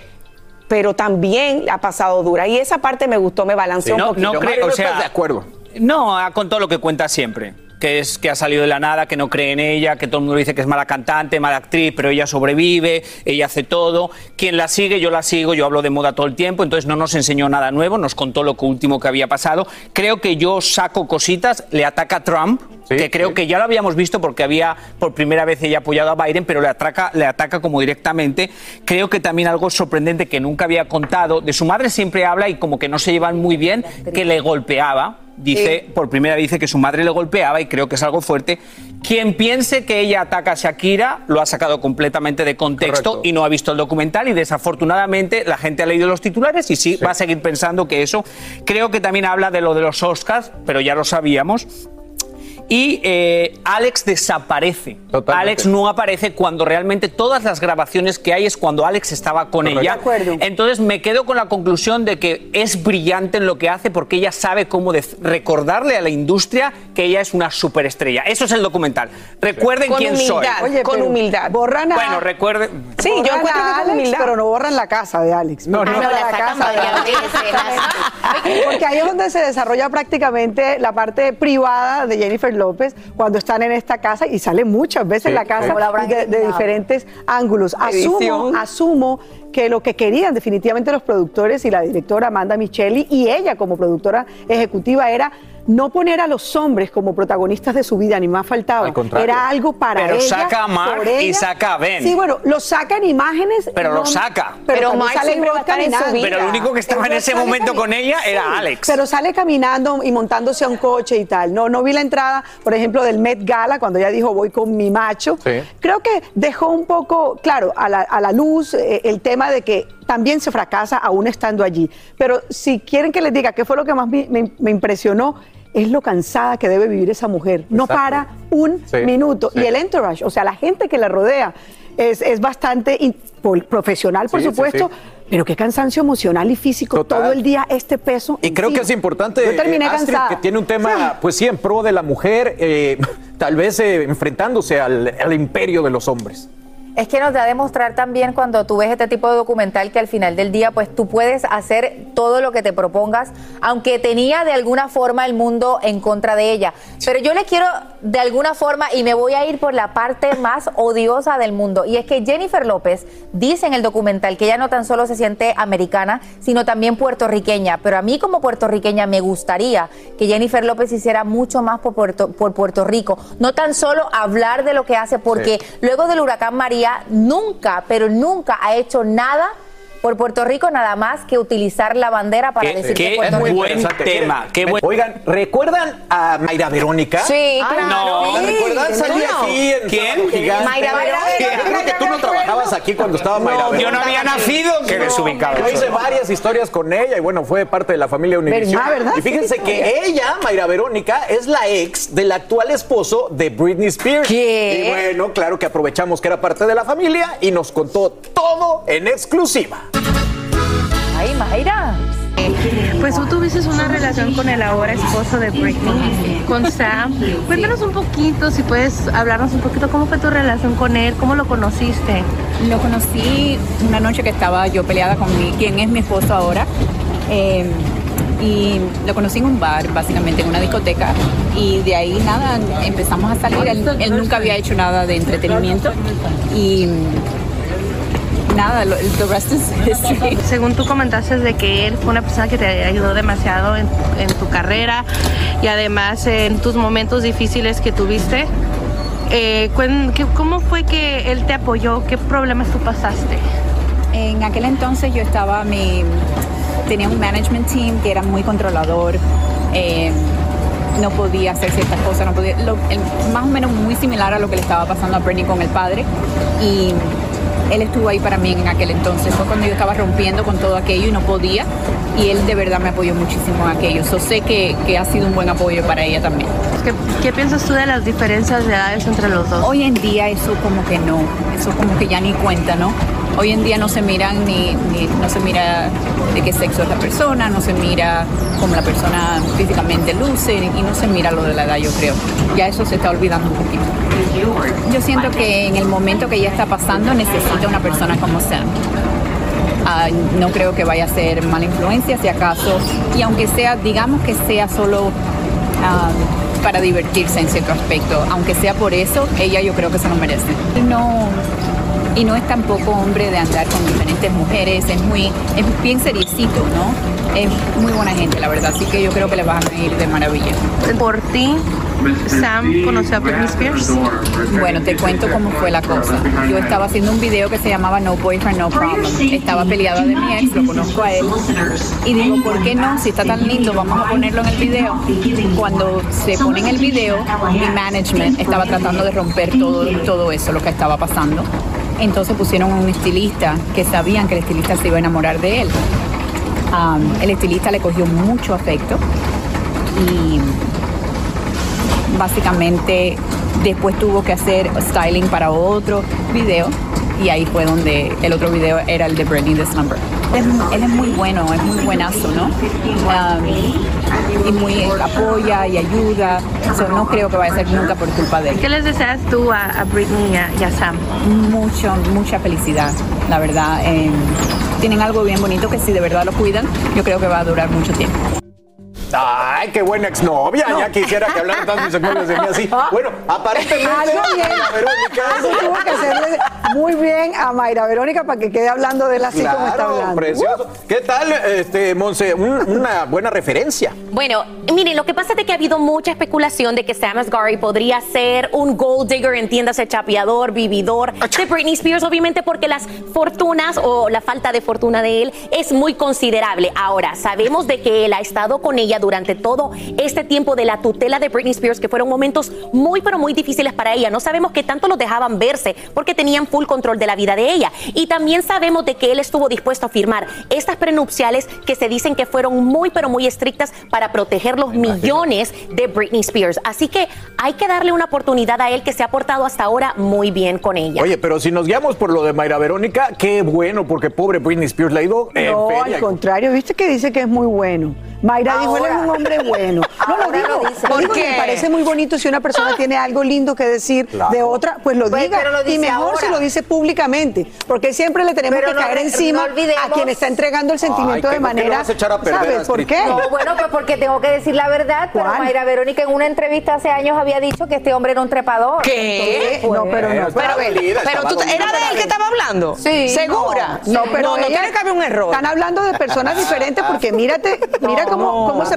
Pero también ha pasado dura. Y esa parte me gustó, me balanceó un no, poquito. no creo, o sea, de acuerdo. No, ah, con todo lo que cuenta siempre. Que es que ha salido de la nada, que no cree en ella, que todo el mundo dice que es mala cantante, mala actriz, pero ella sobrevive, ella hace todo. Quien la sigue, yo la sigo, yo hablo de moda todo el tiempo, entonces no nos enseñó nada nuevo, nos contó lo último que había pasado. Creo que yo saco cositas, le ataca a Trump, que creo que ya lo habíamos visto porque había por primera vez ella apoyado a Biden, pero le ataca, le ataca como directamente. Creo que también algo sorprendente que nunca había contado, de su madre siempre habla y como que no se llevan muy bien, que le golpeaba. Dice, por primera vez dice que su madre le golpeaba y creo que es algo fuerte. Quien piense que ella ataca a Shakira lo ha sacado completamente de contexto y no ha visto el documental y desafortunadamente la gente ha leído los titulares y sí, va a seguir pensando que eso. Creo que también habla de lo de los Oscars, pero ya lo sabíamos. Y eh, Alex desaparece. Alex no aparece cuando realmente todas las grabaciones que hay es cuando Alex estaba con Correcto. ella. De acuerdo. Entonces me quedo con la conclusión de que es brillante en lo que hace porque ella sabe cómo recordarle a la industria que ella es una superestrella. Eso es el documental. Recuerden Con quién soy. humildad, Oye, con humildad. Borran a, Bueno, recuerden. Sí, yo borran encuentro a que con Alex, humildad. pero no borran la casa de Alex. No, no. Borran No, la sacan varias veces. Porque ahí es donde se desarrolla prácticamente la parte privada de Jennifer López cuando están en esta casa y sale muchas veces Sí, la casa la de, de diferentes ángulos. Asumo, asumo que lo que querían definitivamente los productores y la directora Amanda Micheli y ella como productora ejecutiva era no poner a los hombres como protagonistas de su vida, ni más faltaba. Al contrario. Era algo para Pero ella. saca a Mark y saca a Ben. Sí, bueno, lo sacan imágenes. Pero lo no- saca. Pero, Pero Mark sale siempre va a Roth estar en su vida. Pero el único que estaba en ese momento con ella era Alex. Pero sale caminando y montándose a un coche y tal. No, no vi la entrada, por ejemplo, del Met Gala, cuando ella dijo voy con mi macho. Sí. Creo que dejó un poco, claro, a la, a la luz eh, el tema de que también se fracasa aún estando allí. Pero si quieren que les diga qué fue lo que más me, me- me impresionó, es lo cansada que debe vivir esa mujer. No para un Sí, minuto. sí. Y el entourage, o sea, la gente que la rodea, es, es bastante in- profesional, por Sí, supuesto, pero qué cansancio emocional y físico. Total. Todo el día este peso. Y creo que es importante, Yo terminé eh, Astrid, que tiene un tema, pues sí, en pro de la mujer, eh, tal vez eh, enfrentándose al, al imperio de los hombres. Es que nos da a demostrar también cuando tú ves este tipo de documental que al final del día pues tú puedes hacer todo lo que te propongas, aunque tenía de alguna forma el mundo en contra de ella. Pero yo le quiero de alguna forma y me voy a ir por la parte más odiosa del mundo y es que Jennifer López dice en el documental que ella no tan solo se siente americana, sino también puertorriqueña, pero a mí como puertorriqueña me gustaría que Jennifer López hiciera mucho más por Puerto, por Puerto Rico, no tan solo hablar de lo que hace porque luego del huracán María nunca, pero nunca ha hecho nada por Puerto Rico nada más que utilizar la bandera para decir que Puerto buen Rico. Interesante. tema, qué buen- Oigan, ¿recuerdan a Mayra Verónica? Sí, Ah, claro. no. ¿La recuerdan? Salía no. aquí en ¿Quién? Gigante. Mayra Verónica. Yo creo que tú no trabajabas aquí cuando estaba Mayra Yo Verónica. no había nacido. Qué desubicado. Yo hice varias historias con ella y bueno, fue parte de la familia Univision. ¿Verdad, verdad? Y fíjense que ella, Mayra Verónica, es la ex del actual esposo de Britney Spears. ¿Qué? Y bueno, claro que aprovechamos que era parte de la familia y nos contó todo en exclusiva. Ay, Mayra. Pues tú tuviste una relación con el ahora esposo de Britney, con Sam. Cuéntanos un poquito, si puedes hablarnos un poquito, cómo fue tu relación con él, cómo lo conociste. Lo conocí una noche que estaba yo peleada con mi, quien es mi esposo ahora. eh, y lo conocí en un bar, básicamente, en una discoteca. Y de ahí nada, empezamos a salir. Él, él nunca había hecho nada de entretenimiento. Y nada, lo, the rest is history. Según tú comentaste de que él fue una persona que te ayudó demasiado en, en tu carrera y además en tus momentos difíciles que tuviste. Eh, cuen- ¿qué- ¿Cómo fue que él te apoyó? ¿Qué problemas tú pasaste? En aquel entonces yo estaba, mi, tenía un management team que era muy controlador, eh, no podía hacer ciertas cosas, no podía, lo- el- más o menos muy similar a lo que le estaba pasando a Bernie con el padre. Y él estuvo ahí para mí en aquel entonces, fue cuando yo estaba rompiendo con todo aquello y no podía. Y él de verdad me apoyó muchísimo en aquello. So, sé que, que ha sido un buen apoyo para ella también. ¿Qué, qué piensas tú de las diferencias de edades entre los dos? Hoy en día eso como que no, eso como que ya ni cuenta, ¿no? Hoy en día no se miran ni, ni- no se mira de qué sexo es la persona, no se mira cómo la persona físicamente luce y no se mira lo de la edad, yo creo. Ya eso se está olvidando un poquito. Yo siento que en el momento que ella está pasando necesita una persona como Sam. Ah, no creo que vaya a ser mala influencia, si acaso, y aunque sea, digamos que sea solo ah, para divertirse en cierto aspecto, aunque sea por eso, ella yo creo que se lo merece. No, y no es tampoco hombre de andar con diferentes mujeres, es muy, es bien seriecito, ¿no? Es muy buena gente, la verdad, así que yo creo que le van a ir de maravilla. Por ti, Sam conoció a Britney Spears. Bueno, te cuento cómo fue la cosa. Yo estaba haciendo un video que se llamaba No Boyfriend, No Problem. Estaba peleada de mi ex, lo conozco a él. Y digo, ¿por qué no? Si está tan lindo, vamos a ponerlo en el video. Cuando se pone en el video, mi management estaba tratando de romper todo, todo eso, lo que estaba pasando. Entonces pusieron a un estilista que sabían que el estilista se iba a enamorar de él. El estilista le cogió mucho afecto y básicamente después tuvo que hacer styling para otro video y ahí fue donde el otro video era el de Britney This Number. Es- él es muy bueno, es muy buenazo, ¿no? Um, y muy apoya y ayuda. So, no creo que vaya a ser nunca por culpa de él. ¿Qué les deseas tú a, a Britney y a, y a Sam? Mucho, mucha felicidad, la verdad. Eh, tienen algo bien bonito que si de verdad lo cuidan, yo creo que va a durar mucho tiempo. Ay, qué buena exnovia. Ya quisiera que hablaran tantos exnovios de mí así. Bueno, aparentemente. Algo bien. Mayra Verónica. Algo tuvo que hacerle muy bien a Mayra Verónica para que quede hablando de él así como está Claro, hablando. precioso. ¿Qué tal, este, Monse? Un- una buena referencia. Bueno, miren, lo que pasa es de que ha habido mucha especulación de que Sam Asghari podría ser un gold digger, entiéndase, chapeador, vividor de Britney Spears, obviamente porque las fortunas o la falta de fortuna de él es muy considerable. Ahora, sabemos de que él ha estado con ella durante todo este tiempo de la tutela de Britney Spears, que fueron momentos muy, pero muy difíciles para ella. No sabemos qué tanto los dejaban verse porque tenían full control de la vida de ella. Y también sabemos de que él estuvo dispuesto a firmar estas prenupciales que se dicen que fueron muy, pero muy estrictas para proteger los millones de Britney Spears. Así que hay que darle una oportunidad a él que se ha portado hasta ahora muy bien con ella. Oye, pero si nos guiamos por lo de Mayra Verónica, qué bueno, porque pobre Britney Spears le ha ido en No, feria. al contrario, viste que dice que es muy bueno. Mayra dijo, él es un hombre bueno. No lo digo, lo dice. lo ¿Por digo, qué? me parece muy bonito si una persona tiene algo lindo que decir Claro. de otra, pues lo Pues, diga. pero lo y mejor ahora. si lo dice públicamente, porque siempre le tenemos Pero que no caer encima a quien está entregando el sentimiento Ay, de ¿por qué lo manera, vas a echar a perder, ¿sabes por qué? No, bueno, pues porque tengo que decir la verdad, pero ¿Cuál? Mayra Verónica en una entrevista hace años había dicho que este hombre era un trepador. ¿Qué? Entonces, No, pero no. Pero, ver, pero tú, ¿era de él que estaba hablando? Sí. ¿Segura? No, pero no, tiene que haber un error. Están hablando de personas diferentes porque mírate, mira cómo, cómo se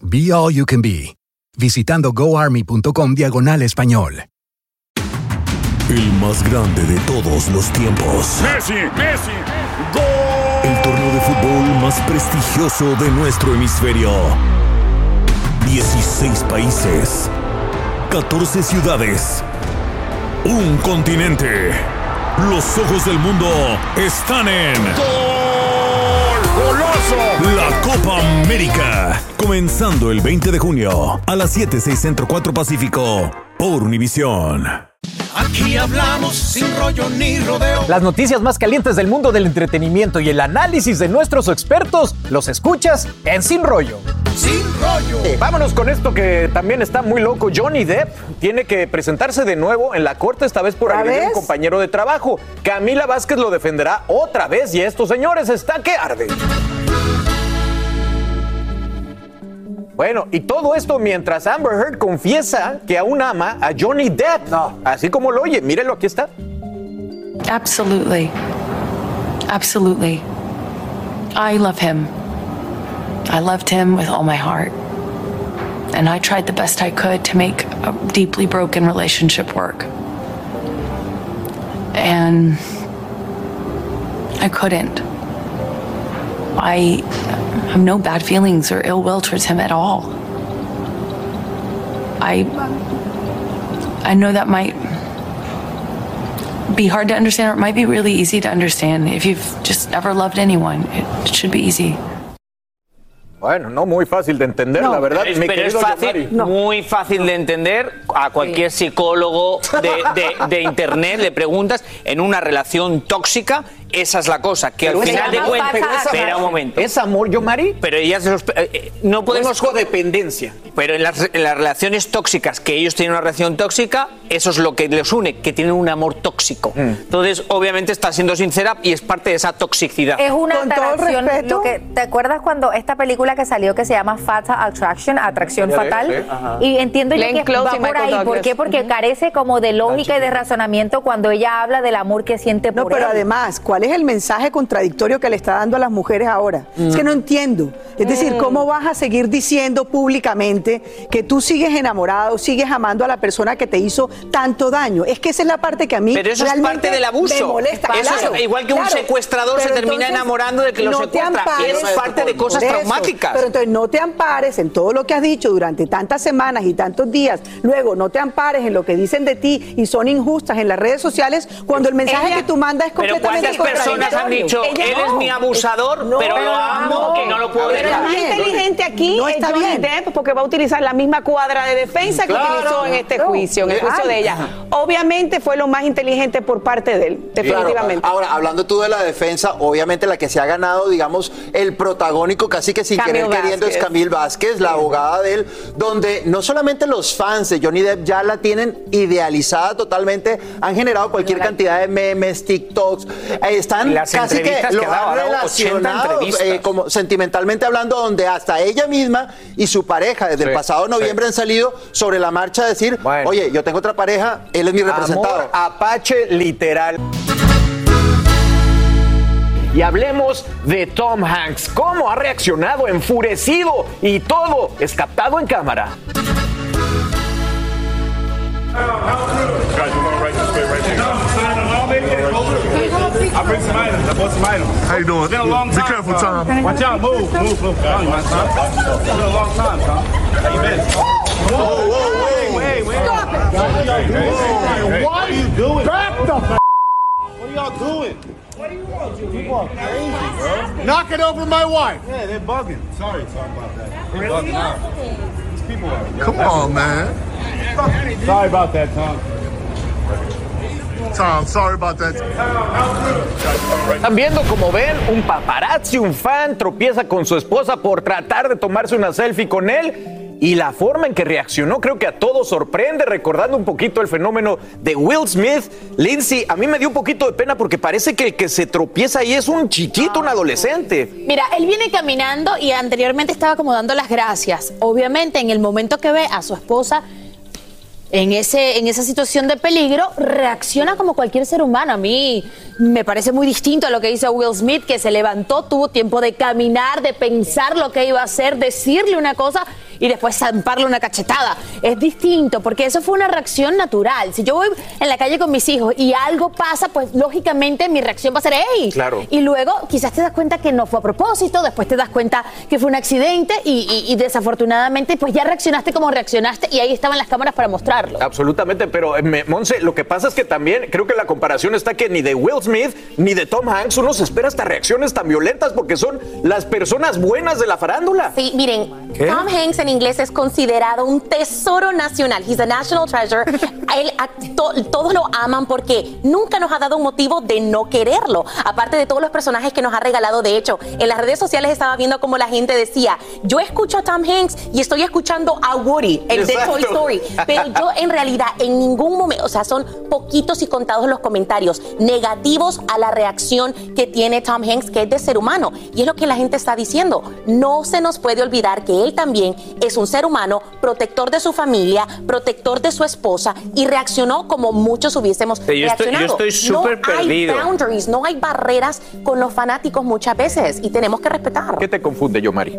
Be All You Can Be, visitando goarmy.com diagonal español. El más grande de todos los tiempos. Messi, Messi, El torneo de fútbol más prestigioso de nuestro hemisferio. 16 países. 14 ciudades. Un continente. Los ojos del mundo están en. goloso. Copa América. Comenzando el 20 de junio a las 7, 6 Centro 4 Pacífico por Univisión. Aquí hablamos sin rollo ni rodeo. Las noticias más calientes del mundo del entretenimiento y el análisis de nuestros expertos los escuchas en Sin Rollo. Sin rollo. Eh, Vámonos con esto que también está muy loco. Johnny Depp tiene que presentarse de nuevo en la corte, esta vez por ¿Otra agredir a un compañero de trabajo. Camila Vázquez lo defenderá otra vez y estos señores está que arde. Bueno, y todo esto mientras Amber Heard confiesa que aún ama a Johnny Depp. No. Así como lo oye, mírelo, aquí está. Absolutely. Absolutely. I love him. I loved him with all my heart. And I tried the best I could to make a deeply broken relationship work. And I couldn't. I have no bad feelings or ill will towards him at all. I I know that might be hard to understand or it might be really easy to understand if you've just never loved anyone. It should be easy. Bueno, no muy fácil de entender, la verdad. Es- mi pero es fácil, Yomari. muy fácil de entender. A cualquier psicólogo de, de- de internet le preguntas en una relación tóxica. Esa es la cosa, que Pero al es final de amor, cuentas. pero es amor. Espera un momento. ¿Es amor, Yomari? Pero ellas los- eh, eh, no podemos. Es codependencia. Pero en las, en las relaciones tóxicas, que ellos tienen una relación tóxica, eso es lo que les une, que tienen un amor tóxico. Mm. Entonces, obviamente, está siendo sincera y es parte de esa toxicidad. Es una Con todo atracción. respeto. lo que- ¿Te acuerdas cuando esta película que salió que se llama Fatal Attraction, Atracción Fatal? sí. Y entiendo yo que Close va y por ahí. ¿Por qué? Porque carece como de lógica y de razonamiento cuando ella habla del amor que siente No, por pero él. además, ¿cuál es el mensaje contradictorio que le está dando a las mujeres ahora? Es que no entiendo. Es decir, Mm. ¿cómo vas a seguir diciendo públicamente que tú sigues enamorado, sigues amando a la persona que te hizo tanto daño? Es que esa es la parte que a mí Pero eso es realmente parte del abuso. me molesta. Eso es Claro, igual que un secuestrador se termina entonces, enamorando de que lo no te secuestra. ampares- Es parte de cosas eso. traumáticas. Pero entonces no te ampares en todo lo que has dicho durante tantas semanas y tantos días. Luego no te ampares en lo que dicen de ti y son injustas en las redes sociales cuando el mensaje Ella- que tú mandas es completamente ¿cuántas personas han dicho, él es mi abusador, No, pero lo amo y no lo puedo Pero dejar? más inteligente aquí No es está Johnny bien. Depp porque va a utilizar la misma cuadra de defensa que utilizó en este juicio, en el juicio Ay. de ella. Obviamente fue lo más inteligente por parte de él, definitivamente. Claro. Ahora, hablando tú de la defensa, obviamente la que se ha ganado, digamos, el protagónico casi que sin Camille querer queriendo es. Camille Vázquez, la abogada de él, donde no solamente los fans de Johnny Depp ya la tienen idealizada totalmente, han generado cualquier cantidad de memes, TikToks, eh, están las casi que lo que ha dado, han ha dado 80 relacionado entrevistas. eh, como sentimentalmente hablando, donde hasta ella misma y su pareja desde el pasado noviembre han salido sobre la marcha a decir, Bueno. oye, yo tengo otra pareja, él es mi representado. Amor apache literal. Y hablemos de Tom Hanks. ¿Cómo ha reaccionado enfurecido? Y todo es captado en cámara. I bring some items. I bought some items. How you doing? It's been a long time. Be careful, Tom. Tom. Watch out. Move, move, move. Come on, Tom. It's been a long time, Tom. How you been? Whoa, whoa, whoa. Wait, wait. Stop it. What are y'all doing? What are you doing? Back the f- What are y'all doing? What do you want? People are crazy, bro. Knock it over my wife. Yeah, they're bugging. Sorry, Tom, about that. They're bugging out. These people are. Come on, man. Sorry about that, Tom. Tom, sorry about that. Están viendo, como ven, un paparazzi, un fan, tropieza con su esposa por tratar de tomarse una selfie con él. Y la forma en que reaccionó creo que a todos sorprende, recordando un poquito el fenómeno de Will Smith. Lindsay, a mí me dio un poquito de pena porque parece que el que se tropieza ahí es un chiquito, un adolescente. Mira, él viene caminando y anteriormente estaba como dando las gracias. Obviamente, en el momento que ve a su esposa en, ese, en esa situación de peligro, reacciona como cualquier ser humano. A mí me parece muy distinto a lo que hizo Will Smith, que se levantó, tuvo tiempo de caminar, de pensar lo que iba a hacer, decirle una cosa y después zamparle una cachetada. Es distinto, porque eso fue una reacción natural. Si yo voy en la calle con mis hijos y algo pasa, pues lógicamente mi reacción va a ser ¡Ey! Claro. Y luego quizás te das cuenta que no fue a propósito, después te das cuenta que fue un accidente y, y- y desafortunadamente pues ya reaccionaste como reaccionaste y ahí estaban las cámaras para mostrarlo. Absolutamente, pero eh, me- Monse, lo que pasa es que también creo que la comparación está que ni de Will Smith ni de Tom Hanks uno se espera hasta reacciones tan violentas porque son las personas buenas de la farándula. Sí, miren, ¿Qué? Tom Hanks en inglés es considerado un tesoro nacional. He's a national treasure. Él, a- to- todos lo aman porque nunca nos ha dado un motivo de no quererlo. Aparte de todos los personajes que nos ha regalado. De hecho, en las redes sociales estaba viendo como la gente decía, yo escucho a Tom Hanks y estoy escuchando a Woody, el de. Toy Story. Pero yo en realidad en ningún momento, o sea, son poquitos y contados los comentarios negativos a la reacción que tiene Tom Hanks, que es de ser humano. Y es lo que la gente está diciendo. No se nos puede olvidar que él también es un ser humano, protector de su familia, protector de su esposa y reaccionó como muchos hubiésemos Yo estoy- yo reaccionado. estoy súper no perdido. hay boundaries, no hay barreras con los fanáticos muchas veces y tenemos que respetar. ¿Qué te confunde, Yomari?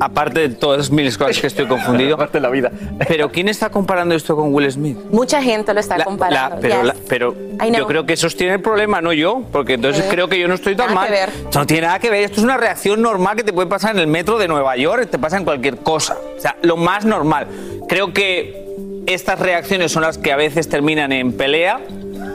aparte de todas miles cosas que estoy confundido. aparte de la vida. Pero ¿quién está comparando esto con Will Smith? Mucha gente lo está La- comparando. la- pero yes. la- pero yo creo que esos tienen el problema, no yo, porque entonces Eh, creo que yo no estoy tan nada mal. que ver. Esto no tiene nada que ver. Esto es una reacción normal que te puede pasar en el metro de Nueva York, te pasa en cualquier cosa. O sea, lo más normal. Creo que estas reacciones son las que a veces terminan en pelea,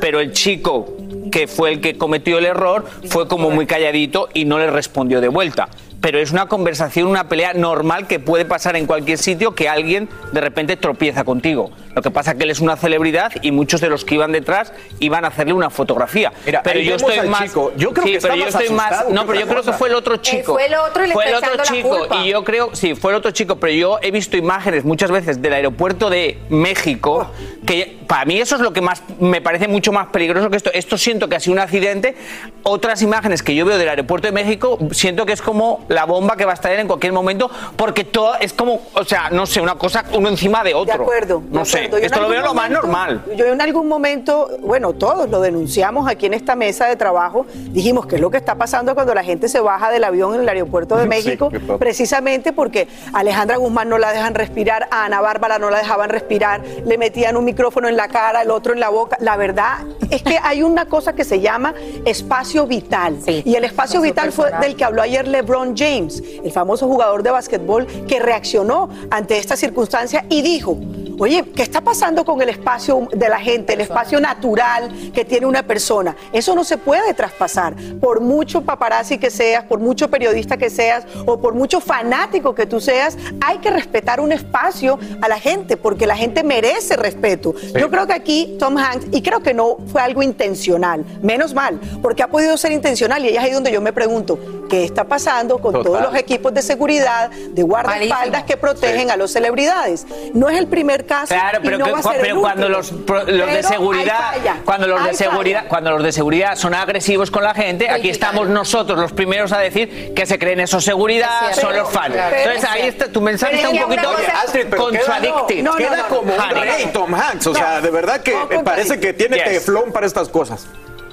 pero el chico que fue el que cometió el error fue como muy calladito y no le respondió de vuelta. Pero es una conversación, una pelea normal que puede pasar en cualquier sitio que alguien de repente tropieza contigo. Lo que pasa es que él es una celebridad y muchos de los que iban detrás iban a hacerle una fotografía. Mira, pero yo estoy más. chico. Yo creo sí, que pero yo estoy más. No, pero yo creo que fue el otro chico. fue el otro y le Fue el otro chico. Y yo creo, sí, fue el otro chico, pero yo he visto imágenes muchas veces del aeropuerto de México, que para mí eso es lo que más me parece mucho más peligroso que esto. Esto siento que ha sido un accidente. Otras imágenes que yo veo del aeropuerto de México, siento que es como la bomba que va a estallar en cualquier momento, porque todo es como, o sea, no sé, una cosa uno encima de otro. De acuerdo. No de sé, acuerdo. Esto lo veo lo más normal. Yo en algún momento, bueno, todos lo denunciamos aquí en esta mesa de trabajo, dijimos que es lo que está pasando cuando la gente se baja del avión en el aeropuerto de México, precisamente porque a Alejandra Guzmán no la dejan respirar, a Ana Bárbara no la dejaban respirar, le metían un micrófono en la cara, el otro en la boca. La verdad es que hay una cosa que se llama espacio vital. y el espacio vital fue del que habló ayer LeBron James, el famoso jugador de básquetbol que reaccionó ante esta circunstancia y dijo, oye, ¿qué está pasando con el espacio de la gente, el espacio natural que tiene una persona? Eso no se puede traspasar. Por mucho paparazzi que seas, por mucho periodista que seas o por mucho fanático que tú seas, hay que respetar un espacio a la gente porque la gente merece respeto. Yo creo que aquí Tom Hanks, y creo que no fue algo intencional, menos mal, porque ha podido ser intencional y ahí es ahí donde yo me pregunto, ¿qué está pasando con Total. todos los equipos de seguridad, de guardaespaldas que protegen a las celebridades? No es el primer caso Claro, y pero, no que- va a ser pero el cuando los, pro- los de seguridad, cuando los de seguridad, falla. cuando los de seguridad son agresivos con la gente, aquí estamos nosotros los primeros a decir que se creen esos seguridad, Es son los fans. Entonces ahí está, tu mensaje Pero está un poquito contradicted. no, no, Queda como un Honey. rey Tom Hanks, o sea, de verdad que parece que tiene Yes. teflón para estas cosas.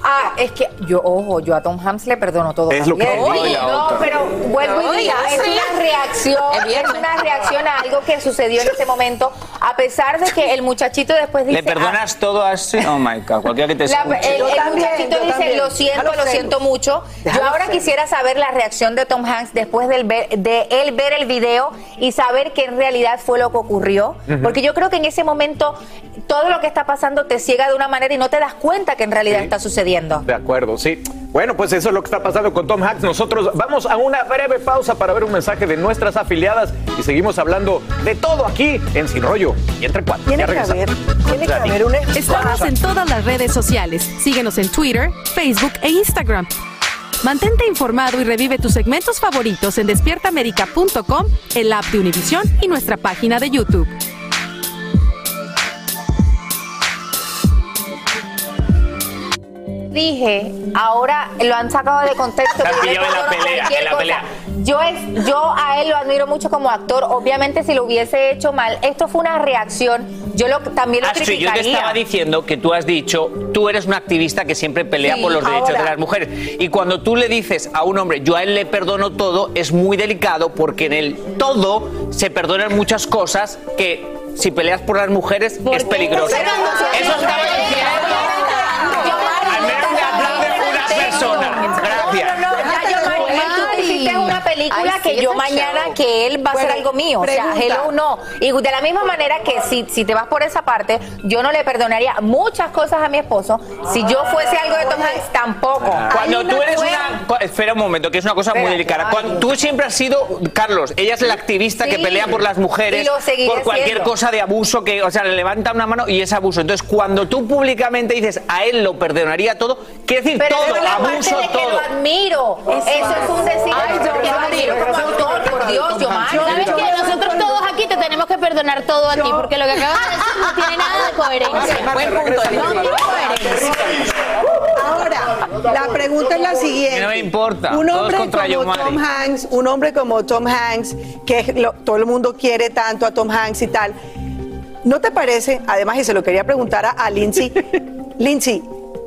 Ah, es que yo, ojo, yo a Tom Hanks le perdono todo. Es lo que también. digo. Oye, no, pero vuelvo No, y digo, ya es una reacción, es una reacción a algo que sucedió en ese momento, a pesar de que el muchachito después dice, ¿Le perdonas todo así? Oh my God, cualquiera que te La- escuche. el, también, muchachito dice, también. lo siento, Déjalo lo ser. siento mucho. Déjalo yo ahora ser. quisiera saber la reacción de Tom Hanks después del ver- de él ver el video y saber qué en realidad fue lo que ocurrió. Porque yo creo que en ese momento todo lo que está pasando te ciega de una manera y no te das cuenta que en realidad Sí. está sucediendo. De acuerdo, sí. Bueno, pues eso es lo que está pasando con Tom Hanks. Nosotros vamos a una breve pausa para ver un mensaje de nuestras afiliadas y seguimos hablando de todo aquí en Sin Rollo y entre cuatro. Tiene que haber, tiene que haber un Estamos en todas las redes sociales. Síguenos en Twitter, Facebook e Instagram. Mantente informado y revive tus segmentos favoritos en despiertamerica.com, el app de Univision y nuestra página de YouTube. Dije, ahora lo han sacado de contexto. Yo pilló en la perdono pelea, cualquier en la cosa. pelea. Yo, es, yo a él lo admiro mucho como actor. Obviamente, si lo hubiese hecho mal, esto fue una reacción. Yo lo, también lo Astrid, yo te criticaría. estaba diciendo que tú has dicho, tú eres una activista que siempre pelea Sí, por los derechos de las mujeres. Y cuando tú le dices a un hombre, yo a él le perdono todo, es muy delicado porque en el todo se perdonan muchas cosas que si peleas por las mujeres es peligroso. Eso estaba diciendo. Persona. Una película Ay, que sí, yo ese mañana show. que él va a hacer Bueno, algo mío. O sea, pregunta. hello no. Y de la misma manera que si, si te vas por esa parte, yo no le perdonaría muchas cosas a mi esposo. Si yo fuese algo de Tom Hanks, tampoco. Cuando Hay tú eres fue- una. Espera un momento, que es una cosa muy delicada. Cuando, tú siempre has sido, Carlos, ella es la activista que Sí. pelea por las mujeres, Y lo seguiré por cualquier siendo. cosa de abuso que, o sea, le levanta una mano y es abuso. Entonces, cuando tú públicamente dices a él lo perdonaría todo, quiere decir Pero todo, abuso, de que todo. lo admiro. Eso, es un decir Yomari. admiro como actor, por Dios, Yomari. ¿Sabes qué? Nosotros todos aquí te tenemos que perdonar todo a ti, porque lo que acabas de decir no tiene nada de coherencia. Buen punto. No tiene coherencia. Ahora, la pregunta es la siguiente. No me importa, Un hombre como Yomari. Tom Hanks, un hombre como Tom Hanks, que lo- todo el mundo quiere tanto a Tom Hanks y tal. ¿No te parece, además, y se lo quería preguntar a, a Lindsay, Lindsay,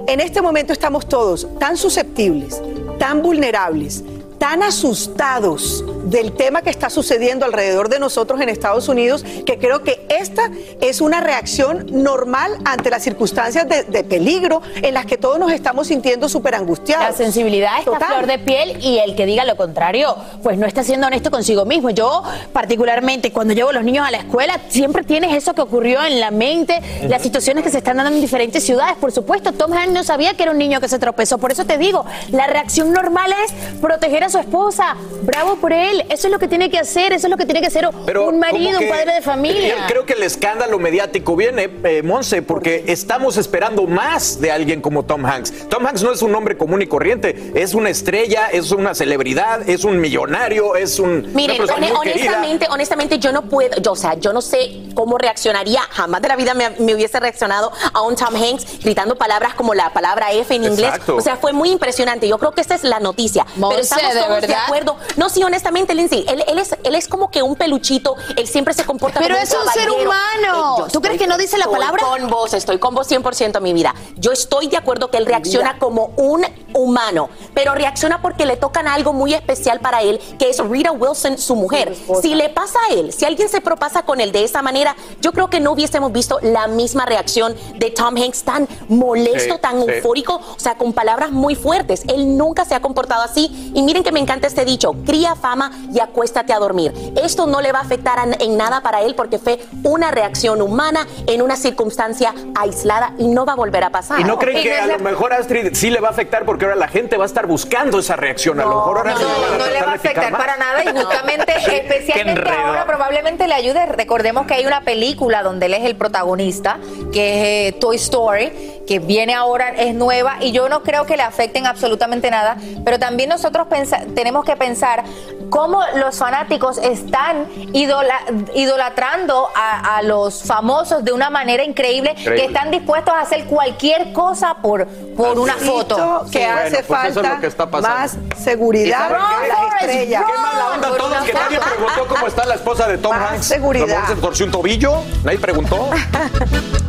en este momento estamos todos tan susceptibles, tan vulnerables, tan asustados del tema que está sucediendo alrededor de nosotros en Estados Unidos que creo que esta es una reacción normal ante las circunstancias de, de peligro en las que todos nos estamos sintiendo súper angustiados. La sensibilidad está a Total. flor de piel y el que diga lo contrario, pues no está siendo honesto consigo mismo. Yo, particularmente, cuando llevo a los niños a la escuela, siempre tienes eso que ocurrió en la mente, las situaciones que se están dando en diferentes ciudades. Por supuesto, Tom Hanks no sabía que era un niño que se tropezó. Por eso te digo, la reacción normal es proteger a su esposa. Bravo por él. Eso es lo que tiene que hacer. Eso es lo que tiene que hacer Pero un marido, un padre de familia. Yo creo que el escándalo mediático viene, eh, Monse, porque estamos esperando más de alguien como Tom Hanks. Tom Hanks no es un hombre común y corriente, es una estrella, es una celebridad, es un millonario, es un. Miren, honestamente, honestamente, yo no puedo, yo, o sea, yo no sé cómo reaccionaría, jamás de la vida me, me hubiese reaccionado a un Tom Hanks gritando palabras como la palabra F en inglés. Exacto. O sea, fue muy impresionante. Yo creo que esta es la noticia. Monse, Pero estamos ¿de todos de, acuerdo. No, sí, honestamente, Lindsay, él, él es, él es como que un peluchito, él siempre se comporta Pero como es un ser humano. Eh, yo ¿Tú crees que no dice la estoy palabra? con vos, estoy con vos 100% mi vida. Yo estoy de acuerdo que él reacciona como un humano, pero reacciona porque le tocan algo muy especial para él, que es Rita Wilson, su mujer. Si le pasa a él, si alguien se propasa con él de esa manera, yo creo que no hubiésemos visto la misma reacción de Tom Hanks tan molesto, Sí, tan sí. eufórico, o sea, con palabras muy fuertes. Él nunca se ha comportado así. Y miren que me encanta este dicho, cría fama y acuéstate a dormir. Esto no le va a afectar a- en nada para él porque fue una reacción humana en una circunstancia aislada y no va a volver a pasar. ¿Y no creen que a lo mejor Astrid sí le va a afectar porque ahora la gente va a estar buscando esa reacción? A lo mejor ahora No, no le va a afectar para nada y justamente, especialmente ahora probablemente le ayude. Recordemos que hay una película donde él es el protagonista, que es eh, Toy Story, que viene ahora, es nueva y yo no creo que le afecten absolutamente nada, pero también nosotros pensa- tenemos que pensar cómo los fanáticos están idola- idolatrando a, a los famosos de una manera increíble, Increíble. que están dispuestos a hacer cualquier cosa por, por una foto. que hace falta más seguridad ¿Y saben en qué? las estrellas. Qué mala onda todos que nadie preguntó cómo está la esposa de Tom Más Hanks. seguridad. ¿A lo se torció un tobillo? Nadie preguntó.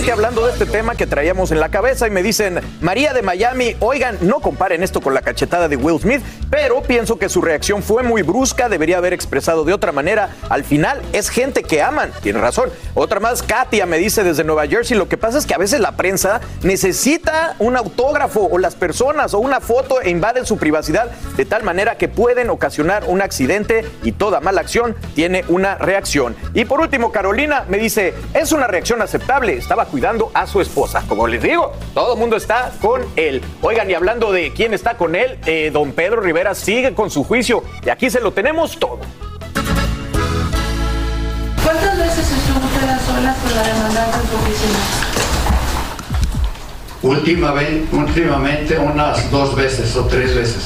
Gente hablando de este tema que traíamos en la cabeza y me dicen, María de Miami, oigan, no comparen esto con la cachetada de Will Smith, pero pienso que su reacción fue muy brusca, debería haber expresado de otra manera. Al final es gente que aman, tiene razón. Otra más, Katia me dice desde Nueva Jersey, lo que pasa es que a veces la prensa necesita un autógrafo o las personas o una foto e invaden su privacidad de tal manera que pueden ocasionar un accidente y toda mala acción tiene una reacción. Y por último, Carolina me dice, es una reacción aceptable, estaba cuidando a su esposa. Como les digo, todo el mundo está con él. Oigan, y hablando de quién está con él, eh, don Pedro Rivera sigue con su juicio y aquí se lo tenemos todo. ¿Cuántas veces estuvo usted a solas con la demandante en su oficina? Últimamente, últimamente unas dos veces o tres veces.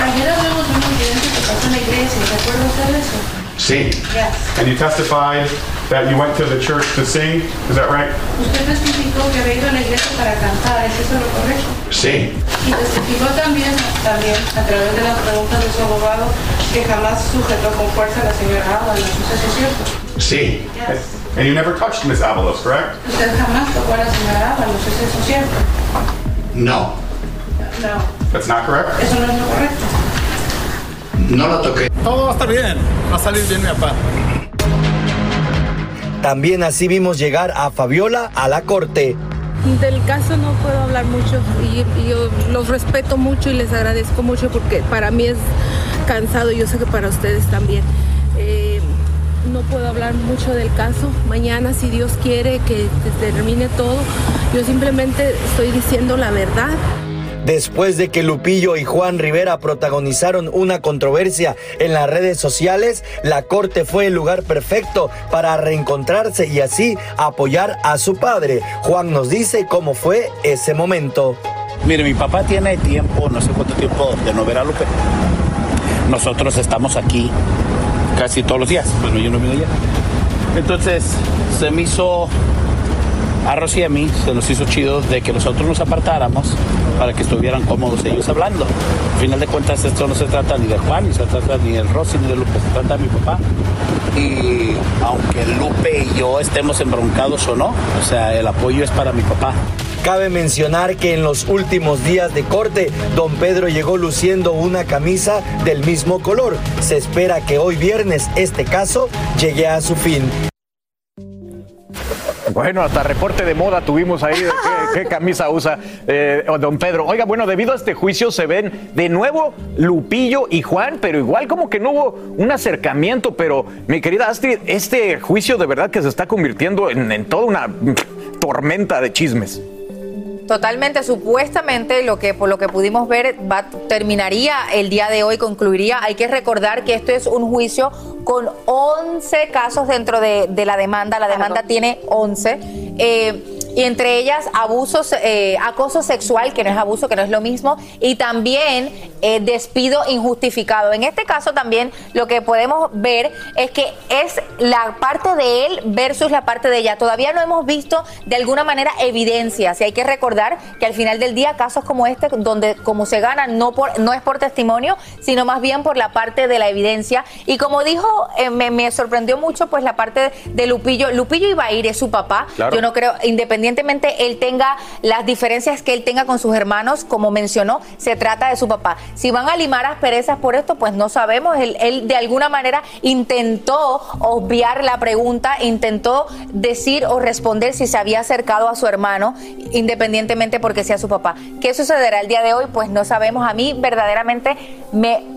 Ayer hablamos de un incidente que pasó en la iglesia, ¿se acuerda usted de eso? Sí. Yes. And you testified that you went to the church to sing, is that right? Usted testificó que había ido a la iglesia para cantar, ¿es eso lo correcto? Sí. Y testificó también, también a través de las preguntas de su abogado, que jamás sujetó con fuerza a la señora Ábalos, ¿es eso cierto? Sí. And you never touched Miss Avalos, correct? Usted jamás tocó a la señora Ábalos, ¿es eso cierto? No. No, That's not correct? eso no es lo correcto. No lo toqué. Todo va a estar bien. Va a salir bien mi papá. También así vimos llegar a Fabiola a la corte. Del caso no puedo hablar mucho y, yo los respeto mucho y les agradezco mucho porque para mí es cansado y yo sé que para ustedes también. Eh, no puedo hablar mucho del caso. Mañana, si Dios quiere que termine todo, yo simplemente estoy diciendo la verdad. Después de que Lupillo y Juan Rivera protagonizaron una controversia en las redes sociales, la corte fue el lugar perfecto para reencontrarse y así apoyar a su padre. Juan nos dice cómo fue ese momento. Mire, mi papá tiene tiempo, no sé cuánto tiempo, de no ver a Lupe. Nosotros estamos aquí casi todos los días. Bueno, yo no vino ayer. Entonces, se me hizo a Rosy y a mí, se nos hizo chido de que nosotros nos apartáramos para que estuvieran cómodos ellos hablando. Al final de cuentas, esto no se trata ni de Juan, ni se trata ni de Rosy, ni de Lupe, se trata de mi papá. Y aunque Lupe y yo estemos embroncados o no, o sea, el apoyo es para mi papá. Cabe mencionar que en los últimos días de corte, don Pedro llegó luciendo una camisa del mismo color. Se espera que hoy viernes este caso llegue a su fin. Bueno, hasta reporte de moda tuvimos ahí de qué, camisa usa eh, don Pedro. Oiga, bueno, debido a este juicio se ven de nuevo Lupillo y Juan, pero igual como que no hubo un acercamiento. Pero mi querida Astrid, este juicio de verdad que se está convirtiendo en, toda una tormenta de chismes. Totalmente, supuestamente lo que por lo que pudimos ver va, terminaría el día de hoy, concluiría. Hay que recordar que esto es un juicio con 11 casos dentro de, de la demanda. La demanda tiene 11. Eh, y entre ellas abusos, eh, acoso sexual, que no es abuso, que no es lo mismo, y también eh, despido injustificado. En este caso también lo que podemos ver es que es la parte de él versus la parte de ella. Todavía no hemos visto de alguna manera evidencias y hay que recordar que al final del día casos como este, donde como se gana no, por, no es por testimonio, sino más bien por la parte de la evidencia. Y como dijo, eh, me, me sorprendió mucho pues la parte de Lupillo. Lupillo iba a ir, es su papá. Claro. Yo no creo, independientemente él tenga las diferencias que él tenga con sus hermanos, como mencionó, se trata de su papá. Si van a limar asperezas por esto, pues no sabemos. Él, él de alguna manera intentó obviar la pregunta, intentó decir o responder si se había acercado a su hermano, independientemente porque sea su papá. ¿Qué sucederá el día de hoy? Pues no sabemos. A mí verdaderamente me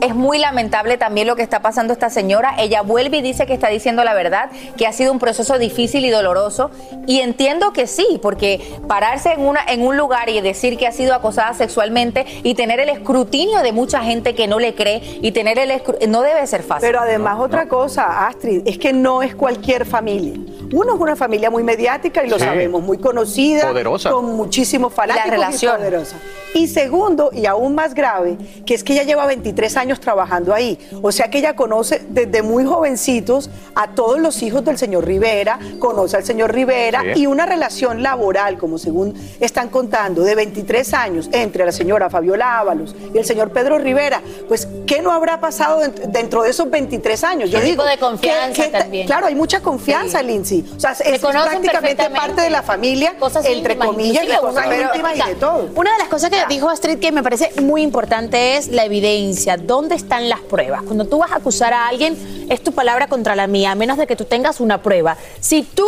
es muy lamentable también lo que está pasando esta señora. Ella vuelve y dice que está diciendo la verdad, que ha sido un proceso difícil y doloroso. Y entiendo que sí, porque pararse en, una, en un lugar y decir que ha sido acosada sexualmente y tener el escrutinio de mucha gente que no le cree y tener el escru- no debe ser fácil. Pero además otra cosa, Astrid, es que no es cualquier familia. Uno es una familia muy mediática y lo Sí. sabemos, muy conocida, Poderosa. con muchísimos fanáticos La relación. y poderosa. Y segundo, y aún más grave, que es que ella lleva 23 años trabajando ahí. O sea que ella conoce desde muy jovencitos a todos los hijos del señor Rivera, conoce al señor Rivera Sí. y una relación laboral, como según están contando, de 23 años entre la señora Fabiola Ábalos y el señor Pedro Rivera. Pues, ¿qué no habrá pasado dent- dentro de esos 23 años? Yo Un digo, tipo de confianza ¿qué- qué ta- también. Claro, hay mucha confianza, Lindsay. O sea, es, prácticamente parte de la familia, Cosas entre íntimas, comillas, inclusive cosas íntimas y de todo. Una de las cosas que dijo Astrid que me parece muy importante es la evidencia. ¿Dónde están las pruebas? Cuando tú vas a acusar a alguien, es tu palabra contra la mía, a menos de que tú tengas una prueba. Si tú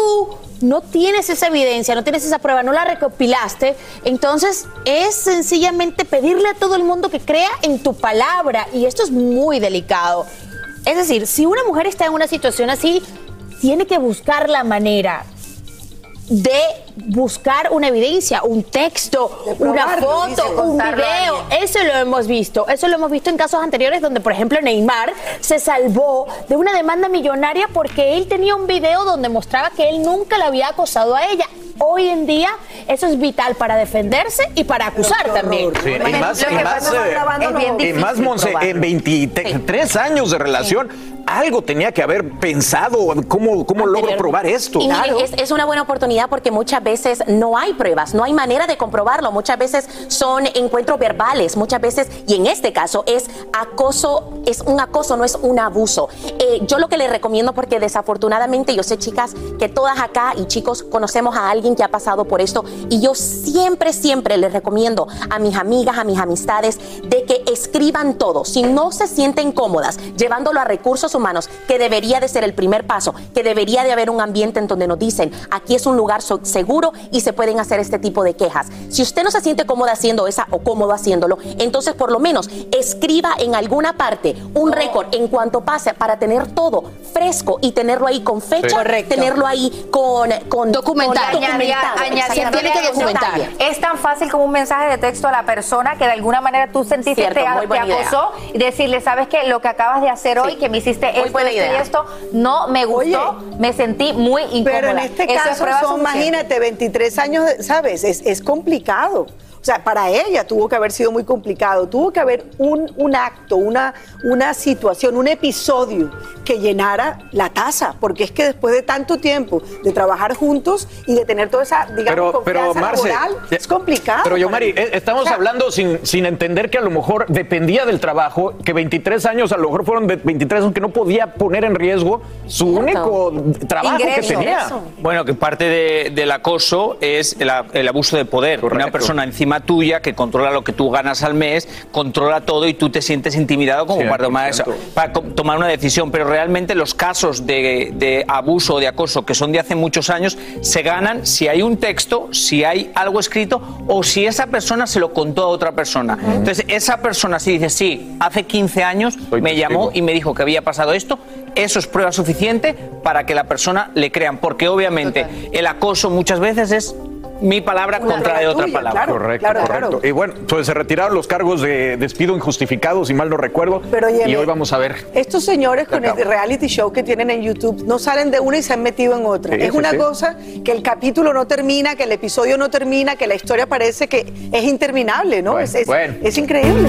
no tienes esa evidencia, no tienes esa prueba, no la recopilaste, entonces es sencillamente pedirle a todo el mundo que crea en tu palabra. Y esto es muy delicado. Es decir, si una mujer está en una situación así, tiene que buscar la manera de buscar una evidencia, un texto, una foto, un video. Eso lo hemos visto. Eso lo hemos visto en casos anteriores donde, por ejemplo, Neymar se salvó de una demanda millonaria porque él tenía un video donde mostraba que él nunca la había acosado a ella. Hoy en día eso es vital para defenderse y para acusar también. Sí, y más, y más, eh, y más, Monse, en 23 años de relación, algo tenía que haber pensado, ¿cómo, cómo logro probar esto? Y es, es una buena oportunidad porque muchas veces no hay pruebas, no hay manera de comprobarlo. Muchas veces son encuentros verbales, muchas veces, y en este caso es acoso, es un acoso, no es un abuso. Eh, yo lo que les recomiendo, porque desafortunadamente yo sé, chicas, que todas acá y chicos conocemos a alguien que ha pasado por esto, y yo siempre, siempre les recomiendo a mis amigas, a mis amistades, de que escriban todo. Si no se sienten cómodas llevándolo a recursos humanos, que debería de ser el primer paso, que debería de haber un ambiente en donde nos dicen, aquí es un lugar seguro y se pueden hacer este tipo de quejas. Si usted no se siente cómoda haciendo esa o cómodo haciéndolo, entonces por lo menos escriba en alguna parte un récord en cuanto pase para tener todo fresco y tenerlo ahí con fecha, Sí. Tenerlo ahí con, con documentar, con añadir, añadir- Exactamente. Es tan fácil como un mensaje de texto a la persona que de alguna manera tú sentiste Cierto, te, te acosó y decirle, ¿sabes qué? Lo que acabas de hacer hoy, que me hiciste Muy esto, buena esto y idea. esto, no me gustó, me sentí muy incómoda. Pero en este Eso caso son, imagínate, 23 años, de- ¿sabes? Es, es complicado. O sea, para ella tuvo que haber sido muy complicado. Tuvo que haber un, un acto, una, una situación, un episodio que llenara la taza, porque es que después de tanto tiempo de trabajar juntos y de tener toda esa, digamos, Pero, pero confianza Marce, laboral, es complicado. Pero yo, Mari, eh, estamos O sea, hablando sin, sin entender que a lo mejor dependía del trabajo, que 23 años, a lo mejor fueron de 23 años que no podía poner en riesgo su único trabajo que tenía. Bueno, que parte de- del acoso es el, abuso de poder. Una persona encima tuya que controla lo que tú ganas al mes, controla todo y tú te sientes intimidado como para tomar, esa- para tomar una decisión. Pero realmente los casos de, de abuso o de acoso que son de hace muchos años se ganan si hay un texto, si hay algo escrito o si esa persona se lo contó a otra persona. Entonces, esa persona si dice, sí, hace 15 años me llamó y me dijo que había pasado esto, eso es prueba suficiente para que la persona le crean, porque obviamente el acoso muchas veces es mi palabra Una contra de otra tuya, palabra. claro, Correcto, claro, correcto. claro. Y bueno, pues se retiraron los cargos de despido injustificado, si mal no recuerdo. Pero, y hoy vamos a ver. Estos señores con el reality show que tienen en YouTube no salen de una y se han metido en otra. Sí, es sí, una sí. cosa que el capítulo no termina, que el episodio no termina, que la historia parece que es interminable, ¿no? Bueno, es, es- bueno. es increíble.